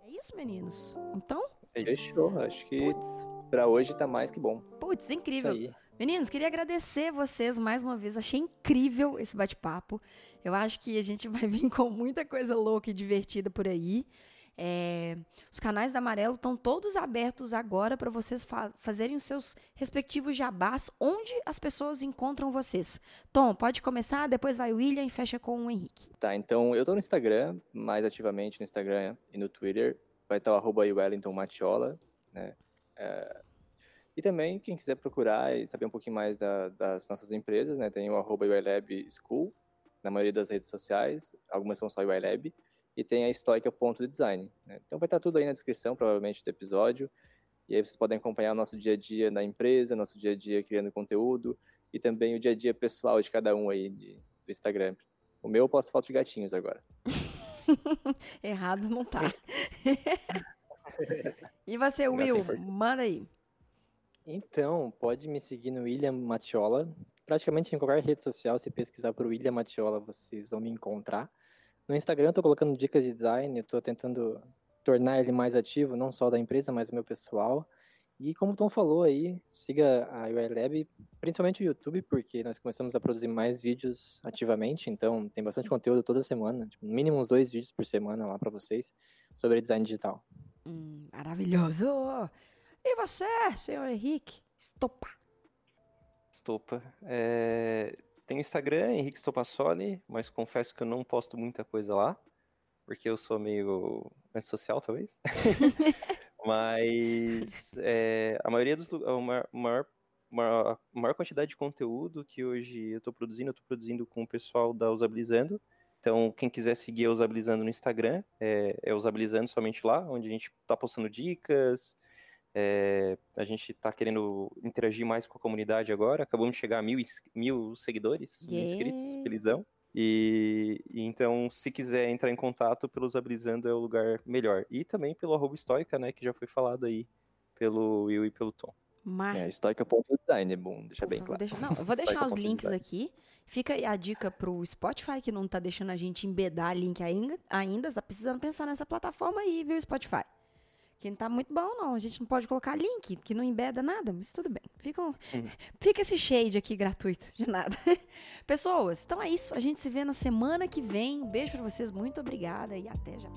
É isso, meninos. Então? Fechou. Acho que Puts. pra hoje tá mais que bom. Putz, incrível. Isso aí. Meninos, queria agradecer vocês mais uma vez. Achei incrível esse bate-papo. Eu acho que a gente vai vir com muita coisa louca e divertida por aí. É, os canais da Amarelo estão todos abertos agora para vocês fa fazerem os seus respectivos jabás, onde as pessoas encontram vocês. Tom, pode começar, depois vai o William e fecha com o Henrique. Tá, então eu estou no Instagram, mais ativamente no Instagram e no Twitter. Vai estar o arroba Wellington Matiola, né? É, e também, quem quiser procurar e saber um pouquinho mais da, das nossas empresas, né, tem o arroba UiLab School, na maioria das redes sociais, algumas são só UiLab, e tem a Stoica.design. Né? Então vai estar tudo aí na descrição, provavelmente, do episódio, e aí vocês podem acompanhar o nosso dia a dia na empresa, nosso dia a dia criando conteúdo, e também o dia a dia pessoal de cada um aí de, do Instagram. O meu eu posso foto de gatinhos agora. Errado não tá. e você, Will, manda aí. Então, pode me seguir no William Matiola. Praticamente em qualquer rede social, se pesquisar por William Matiola, vocês vão me encontrar. No Instagram, estou colocando dicas de design, estou tentando tornar ele mais ativo, não só da empresa, mas do meu pessoal. E como o Tom falou aí, siga a UI Lab, principalmente o YouTube, porque nós começamos a produzir mais vídeos ativamente, então tem bastante conteúdo toda semana, tipo, no mínimo uns dois vídeos por semana lá para vocês sobre design digital. Hum, maravilhoso! E você, senhor Henrique? Estopa. Estopa. É... Tem o Instagram, Henrique Stopassoli, mas confesso que eu não posto muita coisa lá, porque eu sou meio antissocial, talvez. mas é, a maioria dos a maior, maior, maior, maior quantidade de conteúdo que hoje eu estou produzindo, eu estou produzindo com o pessoal da Usabilizando. Então, quem quiser seguir a Usabilizando no Instagram, é, é Usabilizando somente lá, onde a gente está postando dicas, é, a gente está querendo interagir mais com a comunidade agora. Acabamos de chegar a mil, mil seguidores, yeah. mil inscritos, felizão. E, e, então, se quiser entrar em contato pelo Usabilizando é o lugar melhor. E também pelo arroba histórica, né, que já foi falado aí pelo Will e pelo Tom. Mas... É, histórica.design, é bom, deixa bem claro. Deixar, não, eu vou deixar os links aqui. Fica aí a dica pro Spotify, que não tá deixando a gente embedar link ainda, ainda. Tá precisando pensar nessa plataforma aí, viu, Spotify? Que não tá muito bom, não. A gente não pode colocar link, que não embeda nada, mas tudo bem. Fica, um... uhum. Fica esse shade aqui gratuito, de nada. Pessoas, então é isso. A gente se vê na semana que vem. Beijo pra vocês, muito obrigada e até já.